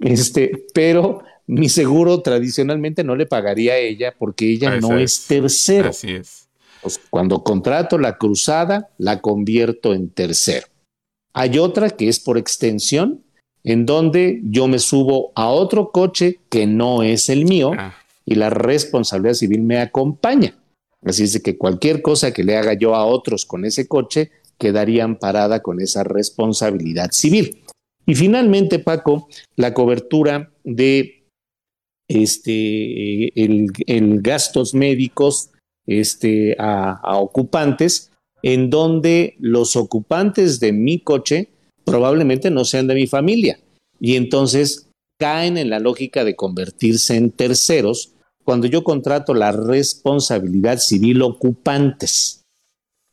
Este, pero mi seguro tradicionalmente no le pagaría a ella porque ella no es. tercero. Así es. Pues cuando contrato la cruzada, la convierto en tercero. Hay otra que es por extensión, en donde yo me subo a otro coche que no es el mío ah. y la responsabilidad civil me acompaña. Así es de que cualquier cosa que le haga yo a otros con ese coche quedaría amparada con esa responsabilidad civil. Y finalmente, Paco, la cobertura de este, el, gastos médicos este, a, a ocupantes, en donde los ocupantes de mi coche probablemente no sean de mi familia. Y entonces caen en la lógica de convertirse en terceros cuando yo contrato la responsabilidad civil ocupantes.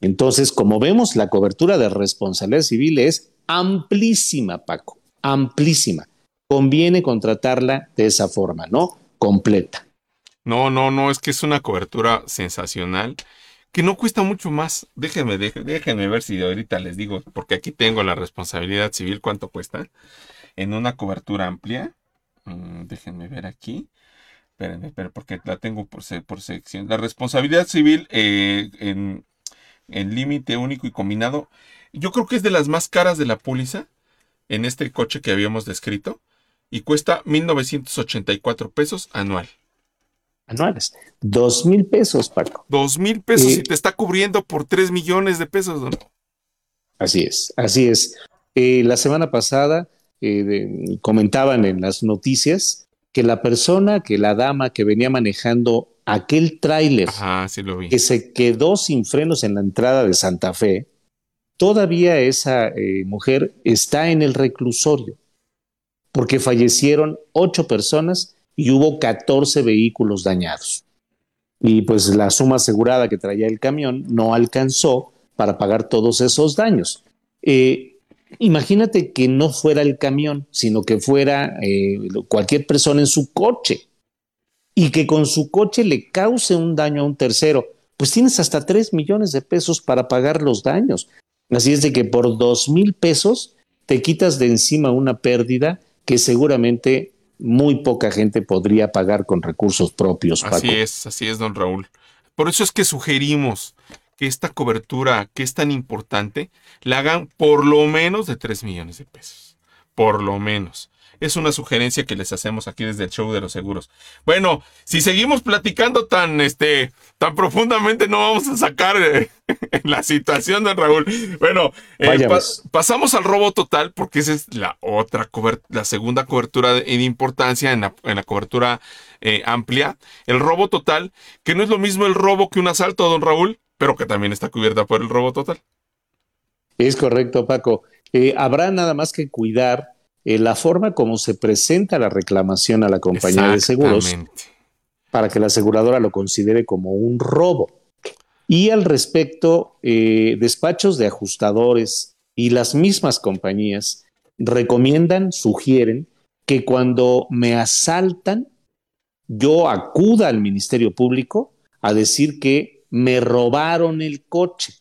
Entonces, como vemos, la cobertura de responsabilidad civil es amplísima, Paco, amplísima. Conviene contratarla de esa forma, ¿no? Completa. No, no, no, es que es una cobertura sensacional que no cuesta mucho más. Déjenme, déjenme ver si ahorita les digo, porque aquí tengo la responsabilidad civil, cuánto cuesta en una cobertura amplia. Mm, déjenme ver aquí. Espérenme, pero porque la tengo por, por sección. La responsabilidad civil eh, en, en límite único y combinado, yo creo que es de las más caras de la póliza en este coche que habíamos descrito y cuesta 1.984 pesos anual. Anuales. Dos mil pesos, Paco. Dos mil pesos y te está cubriendo por tres millones de pesos. ¿no? Así es, así es. Eh, la semana pasada eh, comentaban en las noticias que la persona, que la dama que venía manejando aquel tráiler que se quedó sin frenos en la entrada de Santa Fe, todavía esa eh, mujer está en el reclusorio, porque fallecieron ocho personas y hubo 14 vehículos dañados. Y pues la suma asegurada que traía el camión no alcanzó para pagar todos esos daños. Eh, Imagínate que no fuera el camión, sino que fuera eh, cualquier persona en su coche y que con su coche le cause un daño a un tercero. Pues tienes hasta 3 millones de pesos para pagar los daños. Así es de que por dos mil pesos te quitas de encima una pérdida que seguramente muy poca gente podría pagar con recursos propios. Así es, así es, don Raúl. Por eso es que sugerimos que esta cobertura que es tan importante la hagan por lo menos de 3 millones de pesos. Por lo menos. Es una sugerencia que les hacemos aquí desde el show de los seguros. Bueno, si seguimos platicando tan, este, tan profundamente, no vamos a sacar eh, la situación de Raúl. Bueno, eh, pasamos al robo total porque esa es la otra la segunda cobertura en importancia en la, cobertura eh, amplia. El robo total, que no es lo mismo el robo que un asalto, don Raúl pero que también está cubierta por el robo total. Es correcto, Paco. Eh, habrá nada más que cuidar eh, la forma como se presenta la reclamación a la compañía de seguros para que la aseguradora lo considere como un robo. Y al respecto, eh, despachos de ajustadores y las mismas compañías recomiendan, sugieren que cuando me asaltan, yo acuda al Ministerio Público a decir que me robaron el coche,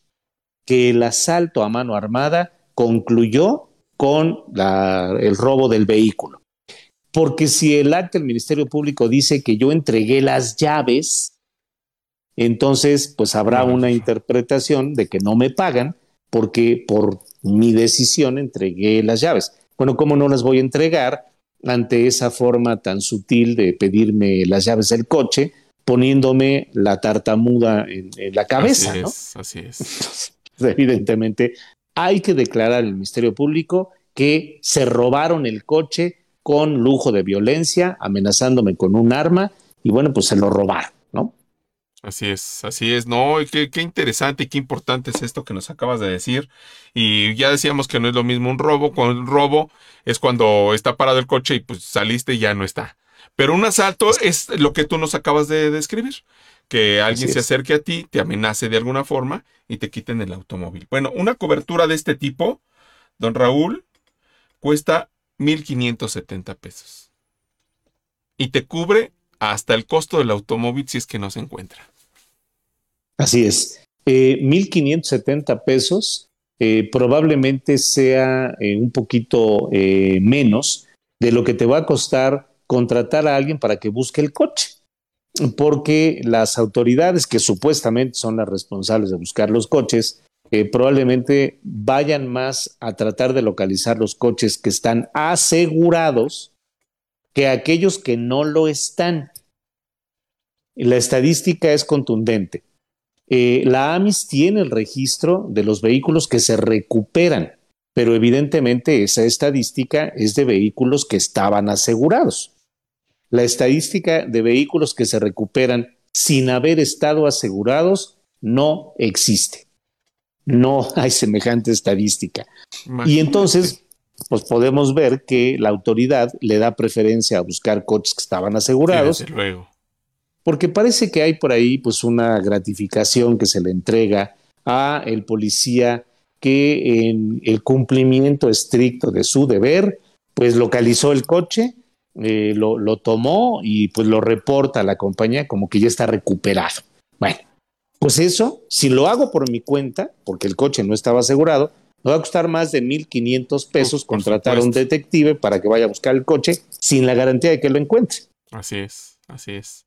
que el asalto a mano armada concluyó con el robo del vehículo. Porque si el acta del Ministerio Público dice que yo entregué las llaves, entonces pues habrá una interpretación de que no me pagan porque por mi decisión entregué las llaves. Bueno, ¿cómo no las voy a entregar ante esa forma tan sutil de pedirme las llaves del coche poniéndome la tartamuda en, la cabeza. Así es, así es. evidentemente, hay que declarar al Ministerio Público que se robaron el coche con lujo de violencia, amenazándome con un arma, y bueno, pues se lo robaron, ¿no? Así es, así es, no, qué, qué, interesante y qué importante es esto que nos acabas de decir. Y ya decíamos que no es lo mismo un robo, con un robo es cuando está parado el coche y pues saliste y ya no está. Pero un asalto es lo que tú nos acabas de describir. Que alguien se acerque a ti, te amenace de alguna forma y te quiten el automóvil. Bueno, una cobertura de este tipo, don Raúl, cuesta 1.570 pesos. y te cubre hasta el costo del automóvil si es que no se encuentra. Así es. Eh, 1.570 pesos eh, probablemente sea eh, un poquito eh, menos de lo que te va a costar contratar a alguien para que busque el coche. Porque las autoridades que supuestamente son las responsables de buscar los coches, probablemente vayan más a tratar de localizar los coches que están asegurados que aquellos que no lo están. La estadística es contundente. Eh, la AMIS tiene el registro de los vehículos que se recuperan, pero evidentemente esa estadística es de vehículos que estaban asegurados. La estadística de vehículos que se recuperan sin haber estado asegurados no existe. No hay semejante estadística. Y entonces, pues podemos ver que la autoridad le da preferencia a buscar coches que estaban asegurados. luego porque parece que hay por ahí pues una gratificación que se le entrega a el policía que en el cumplimiento estricto de su deber pues localizó el coche, eh, lo, lo, tomó y pues lo reporta a la compañía como que ya está recuperado. Bueno, pues eso, si lo hago por mi cuenta, porque el coche no estaba asegurado, me va a costar más de 1.500 pesos contratar a un detective para que vaya a buscar el coche sin la garantía de que lo encuentre. Así es, así es.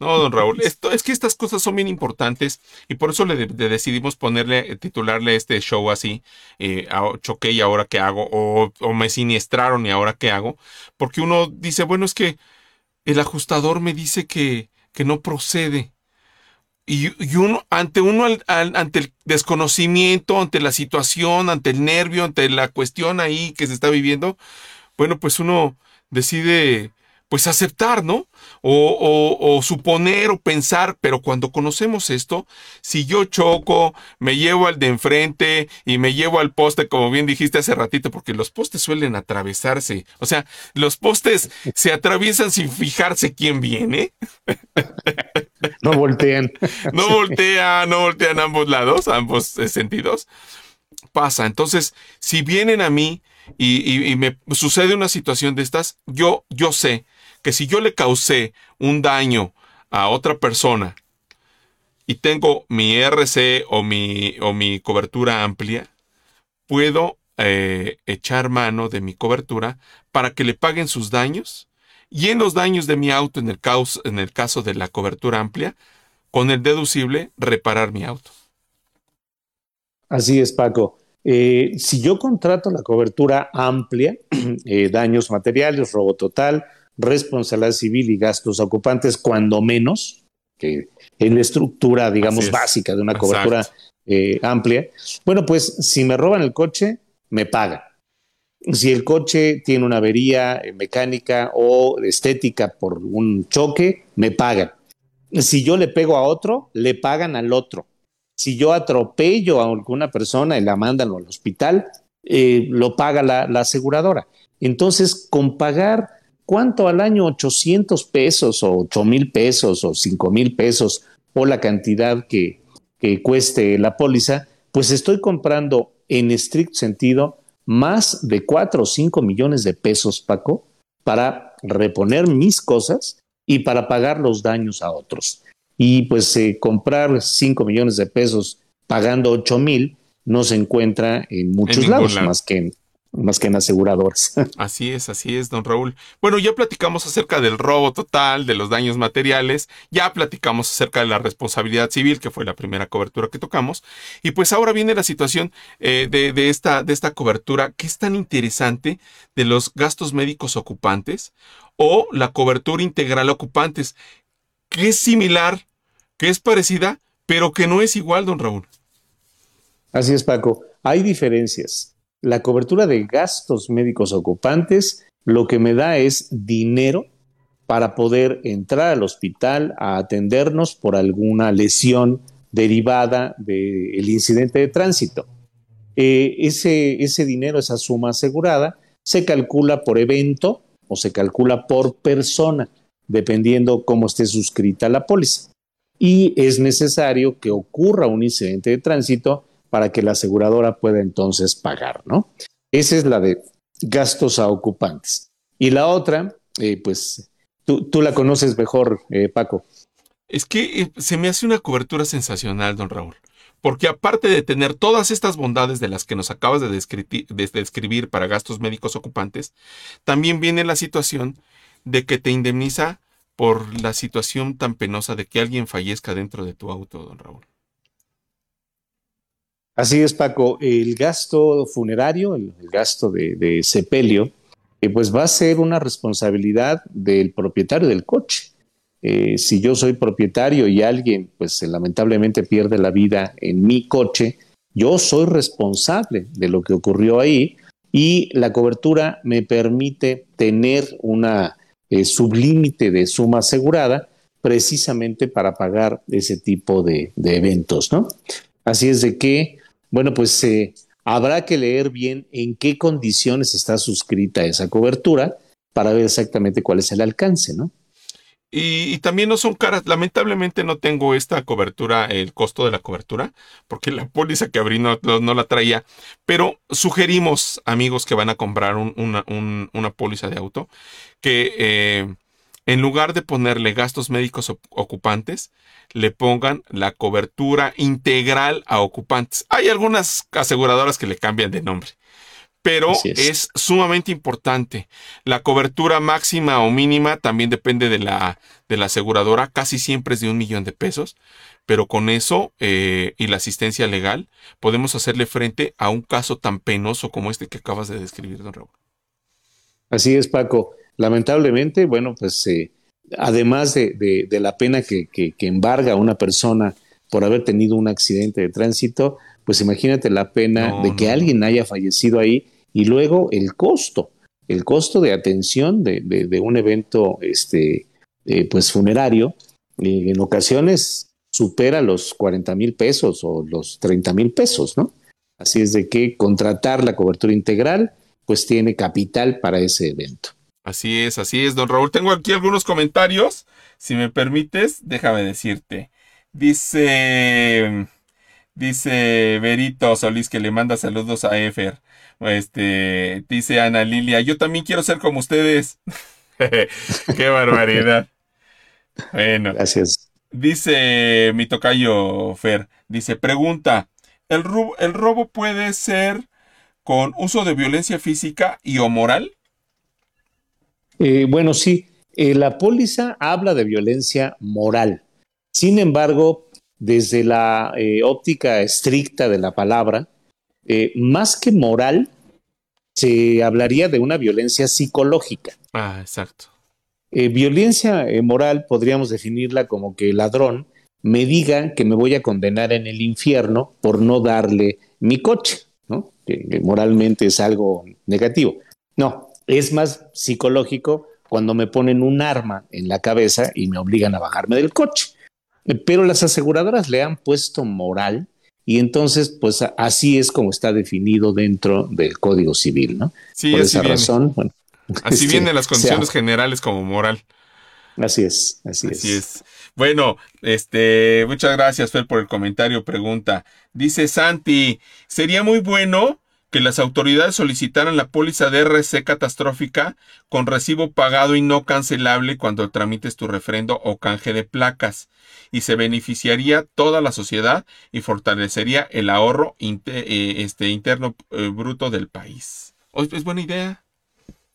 No, don Raúl, esto, es que estas cosas son bien importantes y por eso le, decidimos ponerle, eh, titularle este show así, eh, choqué y ahora qué hago, o, me siniestraron y ahora qué hago, porque uno dice, bueno, es que el ajustador me dice que, que no procede. Y, uno, ante uno, ante el desconocimiento, ante la situación, ante el nervio, ante la cuestión ahí que se está viviendo, bueno, pues uno decide pues aceptar, ¿no? O, suponer o pensar, pero cuando conocemos esto, si yo choco, me llevo al de enfrente y me llevo al poste, como bien dijiste hace ratito, porque los postes suelen atravesarse, o sea, los postes se atraviesan sin fijarse quién viene. No voltean. No voltean, no voltean ambos lados, ambos eh, sentidos. Pasa. Entonces, si vienen a mí y, y me sucede una situación de estas, yo, yo sé que si yo le causé un daño a otra persona y tengo mi RC o mi, o mi cobertura amplia, puedo eh, echar mano de mi cobertura para que le paguen sus daños y en los daños de mi auto, en el, caos, en el caso de la cobertura amplia, con el deducible, reparar mi auto. Así es, Paco. Eh, si yo contrato la cobertura amplia, eh, daños materiales, robo total, responsabilidad civil y gastos ocupantes, cuando menos, que en la estructura, digamos, básica de una cobertura eh, amplia. Bueno, pues si me roban el coche, me pagan. Si el coche tiene una avería eh, mecánica o estética por un choque, me pagan. Si yo le pego a otro, le pagan al otro. Si yo atropello a alguna persona y la mandan al hospital, eh, lo paga la, la aseguradora. Entonces, con pagar ¿cuánto al año? 800 pesos o 8 mil pesos o 5 mil pesos o la cantidad que, que cueste la póliza, pues estoy comprando en estricto sentido más de 4 o 5 millones de pesos, Paco, para reponer mis cosas y para pagar los daños a otros. Y pues eh, comprar 5 millones de pesos pagando 8 mil no se encuentra en muchos lados, más que en, más que en aseguradoras. Así es, así es, don Raúl. Bueno, ya platicamos acerca del robo total, de los daños materiales, ya platicamos acerca de la responsabilidad civil, que fue la primera cobertura que tocamos, y pues ahora viene la situación eh, de, esta, de esta cobertura que es tan interesante de los gastos médicos ocupantes o la cobertura integral ocupantes, que es similar, que es parecida, pero que no es igual, don Raúl. Así es, Paco. Hay diferencias la cobertura de gastos médicos ocupantes lo que me da es dinero para poder entrar al hospital a atendernos por alguna lesión derivada del incidente de tránsito. Eh, ese, ese dinero, esa suma asegurada, se calcula por evento o se calcula por persona, dependiendo cómo esté suscrita la póliza. Y es necesario que ocurra un incidente de tránsito para que la aseguradora pueda entonces pagar, ¿no? Esa es la de gastos a ocupantes. Y la otra, eh, pues Tú, la conoces mejor, eh, Paco. Es que eh, se me hace una cobertura sensacional, don Raúl. Porque aparte de tener todas estas bondades de las que nos acabas de, describir para gastos médicos ocupantes, también viene la situación de que te indemniza por la situación tan penosa de que alguien fallezca dentro de tu auto, don Raúl. Así es, Paco. El gasto funerario, el, gasto de, sepelio, eh, pues va a ser una responsabilidad del propietario del coche. Eh, si yo soy propietario y alguien, pues lamentablemente pierde la vida en mi coche, yo soy responsable de lo que ocurrió ahí y la cobertura me permite tener una eh, sublímite de suma asegurada precisamente para pagar ese tipo de, de eventos, ¿no? Así es de que bueno, pues eh, habrá que leer bien en qué condiciones está suscrita esa cobertura para ver exactamente cuál es el alcance, ¿no? Y, también no son caras. Lamentablemente no tengo esta cobertura, el costo de la cobertura, porque la póliza que abrí no, la traía. Pero sugerimos, amigos que van a comprar una, póliza de auto, que eh, en lugar de ponerle gastos médicos ocupantes, le pongan la cobertura integral a ocupantes. Hay algunas aseguradoras que le cambian de nombre, pero es. sumamente importante. La cobertura máxima o mínima también depende de la, de la aseguradora, casi siempre es de un millón de pesos, pero con eso eh, y la asistencia legal podemos hacerle frente a un caso tan penoso como este que acabas de describir, don Raúl. Así es, Paco lamentablemente, bueno, pues eh, además de, la pena que, embarga a una persona por haber tenido un accidente de tránsito, pues imagínate la pena de que alguien haya fallecido ahí y luego el costo, el costo de atención de, un evento este, eh, pues funerario, eh, en ocasiones supera los 40 mil pesos o los 30 mil pesos, ¿no? Así es de que contratar la cobertura integral, pues tiene capital para ese evento. Así es, así es, don Raúl. Tengo aquí algunos comentarios. Si me permites, déjame decirte. Dice. Dice Berito Solís que le manda saludos a Efer. Este. Dice Ana Lilia. Yo también quiero ser como ustedes. Qué barbaridad. Bueno. Gracias. Dice mi tocayo Fer. Dice, pregunta. ¿El ¿El robo puede ser con uso de violencia física y o moral? Eh, bueno, sí, eh, la póliza habla de violencia moral. Sin embargo, desde la eh, óptica estricta de la palabra, más que moral, se hablaría de una violencia psicológica. Ah, exacto. violencia moral podríamos definirla como que el ladrón me diga que me voy a condenar en el infierno por no darle mi coche, ¿no? que moralmente es algo negativo. No, es más psicológico cuando me ponen un arma en la cabeza y me obligan a bajarme del coche. Pero las aseguradoras le han puesto moral y entonces, pues así es como está definido dentro del Código Civil, ¿no? Sí, Por esa razón, bueno. Así este, vienen las condiciones generales como moral. Así es, así, así es. Bueno, este, muchas gracias, Fer, por el comentario, pregunta. Dice Santi, sería muy bueno que las autoridades solicitaran la póliza de RC catastrófica con recibo pagado y no cancelable cuando tramites tu refrendo o canje de placas y se beneficiaría toda la sociedad y fortalecería el ahorro eh, este, interno eh, bruto del país. ¿Es buena idea?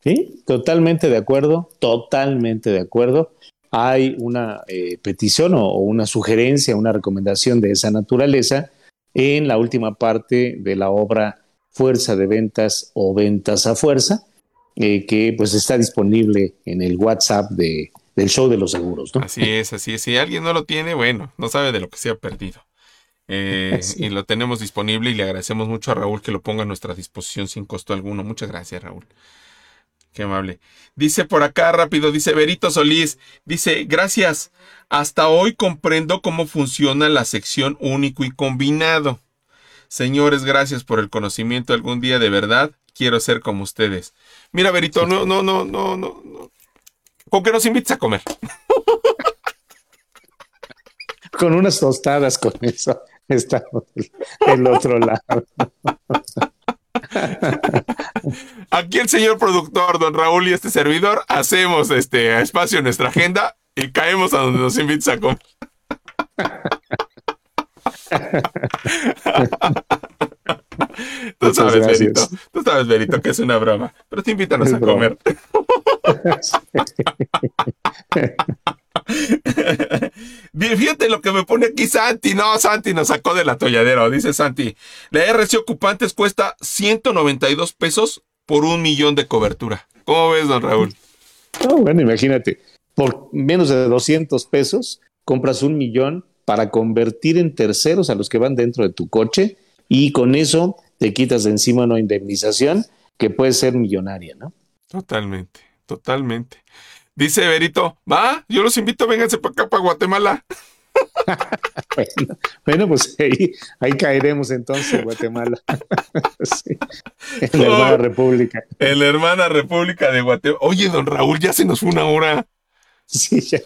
Sí, totalmente de acuerdo, totalmente de acuerdo. Hay una eh, petición o una sugerencia, una recomendación de esa naturaleza en la última parte de la obra fuerza de ventas o ventas a fuerza, eh, que pues está disponible en el WhatsApp de, del show de los seguros. ¿no? Así es, así es. Si alguien no lo tiene, bueno, no sabe de lo que se ha perdido. Eh, y lo tenemos disponible y le agradecemos mucho a Raúl que lo ponga a nuestra disposición sin costo alguno. Muchas gracias, Raúl. Qué amable. Dice por acá rápido, dice Berito Solís, dice, gracias. Hasta hoy comprendo cómo funciona la sección único y combinado. Señores, gracias por el conocimiento. Algún día de verdad quiero ser como ustedes. Mira, Berito, no, no, no, no, no. ¿Con qué nos invites a comer? Con unas tostadas con eso. Estamos del otro lado. aquí el señor productor, don Raúl y este servidor, hacemos este espacio en nuestra agenda y caemos a donde nos invites a comer. Tú sabes, Berito. Tú sabes, Berito, que es una broma. Pero te invítanos a comer. Fíjate lo que me pone aquí Santi. No, Santi nos sacó del atolladero. Dice Santi, la RC Ocupantes cuesta 192 pesos por un millón de cobertura. ¿Cómo ves, don Raúl? bueno, imagínate, por menos de 200 pesos compras un millón para convertir en terceros a los que van dentro de tu coche y con eso te quitas de encima una indemnización que puede ser millonaria, ¿no? Totalmente, totalmente. Dice Berito, va, yo los invito, vénganse para acá, para Guatemala. bueno, pues ahí, caeremos entonces en Guatemala. En la hermana república. En la hermana república de Guatemala. Oye, don Raúl, ya se nos fue una hora. Sí, ya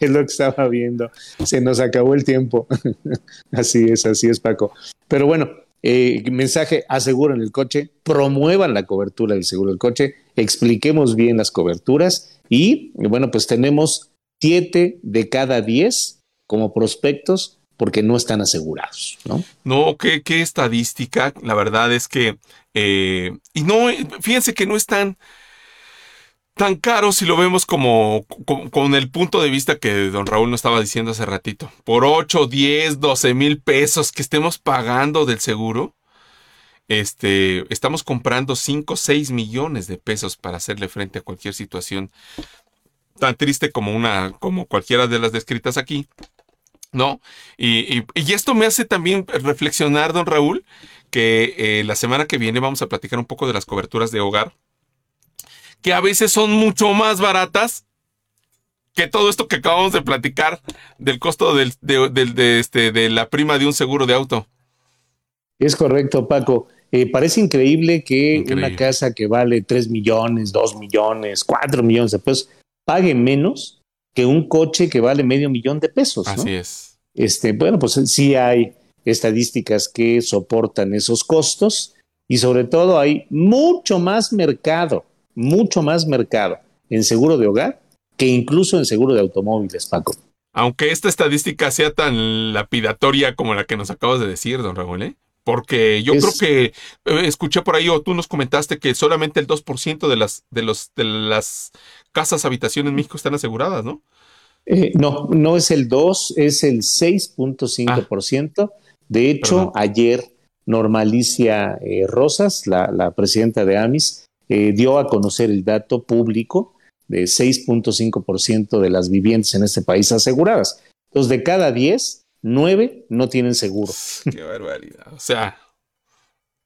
es lo que estaba viendo. Se nos acabó el tiempo. así es, así es, Paco. Pero bueno, eh, mensaje, aseguren el coche, promuevan la cobertura del seguro del coche, expliquemos bien las coberturas y, bueno, pues tenemos siete de cada diez como prospectos porque no están asegurados, ¿no? No, qué, qué estadística, la verdad es que, eh, y no, fíjense que no están tan caro si lo vemos como, con el punto de vista que don Raúl nos estaba diciendo hace ratito. Por 8, 10, 12 mil pesos que estemos pagando del seguro, este, estamos comprando 5, 6 millones de pesos para hacerle frente a cualquier situación tan triste como una, como cualquiera de las descritas aquí. ¿No? Y, y, esto me hace también reflexionar, don Raúl, que eh, la semana que viene vamos a platicar un poco de las coberturas de hogar que a veces son mucho más baratas que todo esto que acabamos de platicar del costo del, de, este, de la prima de un seguro de auto. Es correcto, Paco. Eh, parece increíble que una casa que vale 3 millones, 2 millones, 4 millones de pesos pague menos que un coche que vale medio millón de pesos. Así es. Este, bueno, pues sí hay estadísticas que soportan esos costos y sobre todo hay mucho más mercado mucho más mercado en seguro de hogar que incluso en seguro de automóviles, Paco. Aunque esta estadística sea tan lapidatoria como la que nos acabas de decir, don Raúl, ¿eh? Porque yo creo que eh, escuché por ahí o tú nos comentaste que solamente el 2% de las, de, los, de las casas habitación en México están aseguradas, ¿no? Eh, no, no es el 2, es el 6.5%. Ah. de hecho, ayer Normalicia eh, Rosas, la, la, presidenta de AMIS, eh, dio a conocer el dato público de 6.5% de las viviendas en este país aseguradas. Entonces, de cada 10, 9 no tienen seguro. Qué barbaridad. O sea,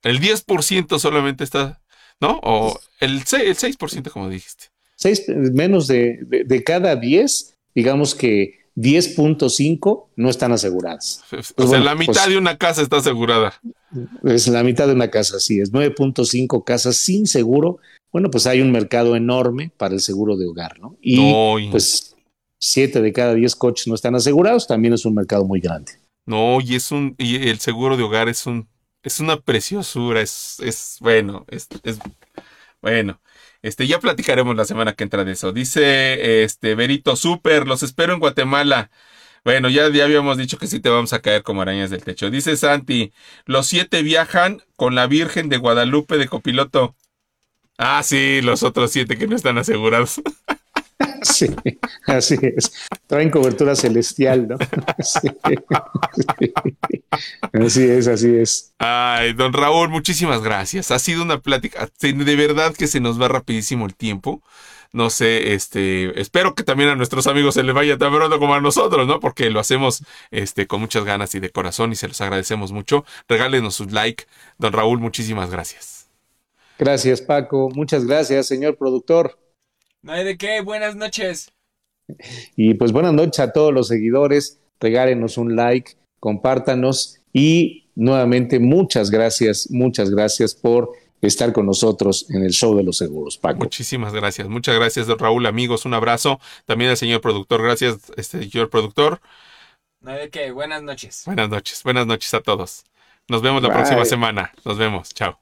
el 10% solamente está, ¿no? O el 6%, el 6% como dijiste. 6, menos de, de cada 10, digamos que 10.5 no están aseguradas. o sea, la mitad pues de una casa está asegurada. Es la mitad de una casa, sí, es 9.5 casas sin seguro. Bueno, pues hay un mercado enorme para el seguro de hogar, ¿no? Y pues 7 de cada 10 coches no están asegurados, también es un mercado muy grande. No, y es un y el seguro de hogar es un es una preciosura, es es bueno, es, es bueno. Este, ya platicaremos la semana que entra de eso. Dice este Berito, súper, los espero en Guatemala. Bueno, ya, ya habíamos dicho que sí te vamos a caer como arañas del techo. Dice Santi, los siete viajan con la Virgen de Guadalupe de copiloto. Ah, sí, los otros siete que no están asegurados. Sí, así es. Traen cobertura celestial, ¿no? Sí, Así es, así es. Ay, don Raúl, muchísimas gracias. Ha sido una plática, de verdad que se nos va rapidísimo el tiempo. No sé, este, espero que también a nuestros amigos se les vaya tan pronto como a nosotros, ¿no? Porque lo hacemos este, con muchas ganas y de corazón y se los agradecemos mucho. Regálenos sus like. Don Raúl, muchísimas gracias. Gracias, Paco. Muchas gracias, señor productor. No hay de qué, buenas noches. Y pues buenas noches a todos los seguidores, regálenos un like, compártanos y nuevamente muchas gracias, muchas gracias por estar con nosotros en el show de los seguros, Paco. Muchísimas gracias, muchas gracias Raúl, amigos, un abrazo. También al señor productor, gracias, este señor productor. No hay de qué, buenas noches. Buenas noches, buenas noches a todos. Nos vemos la próxima semana. Nos vemos, chao.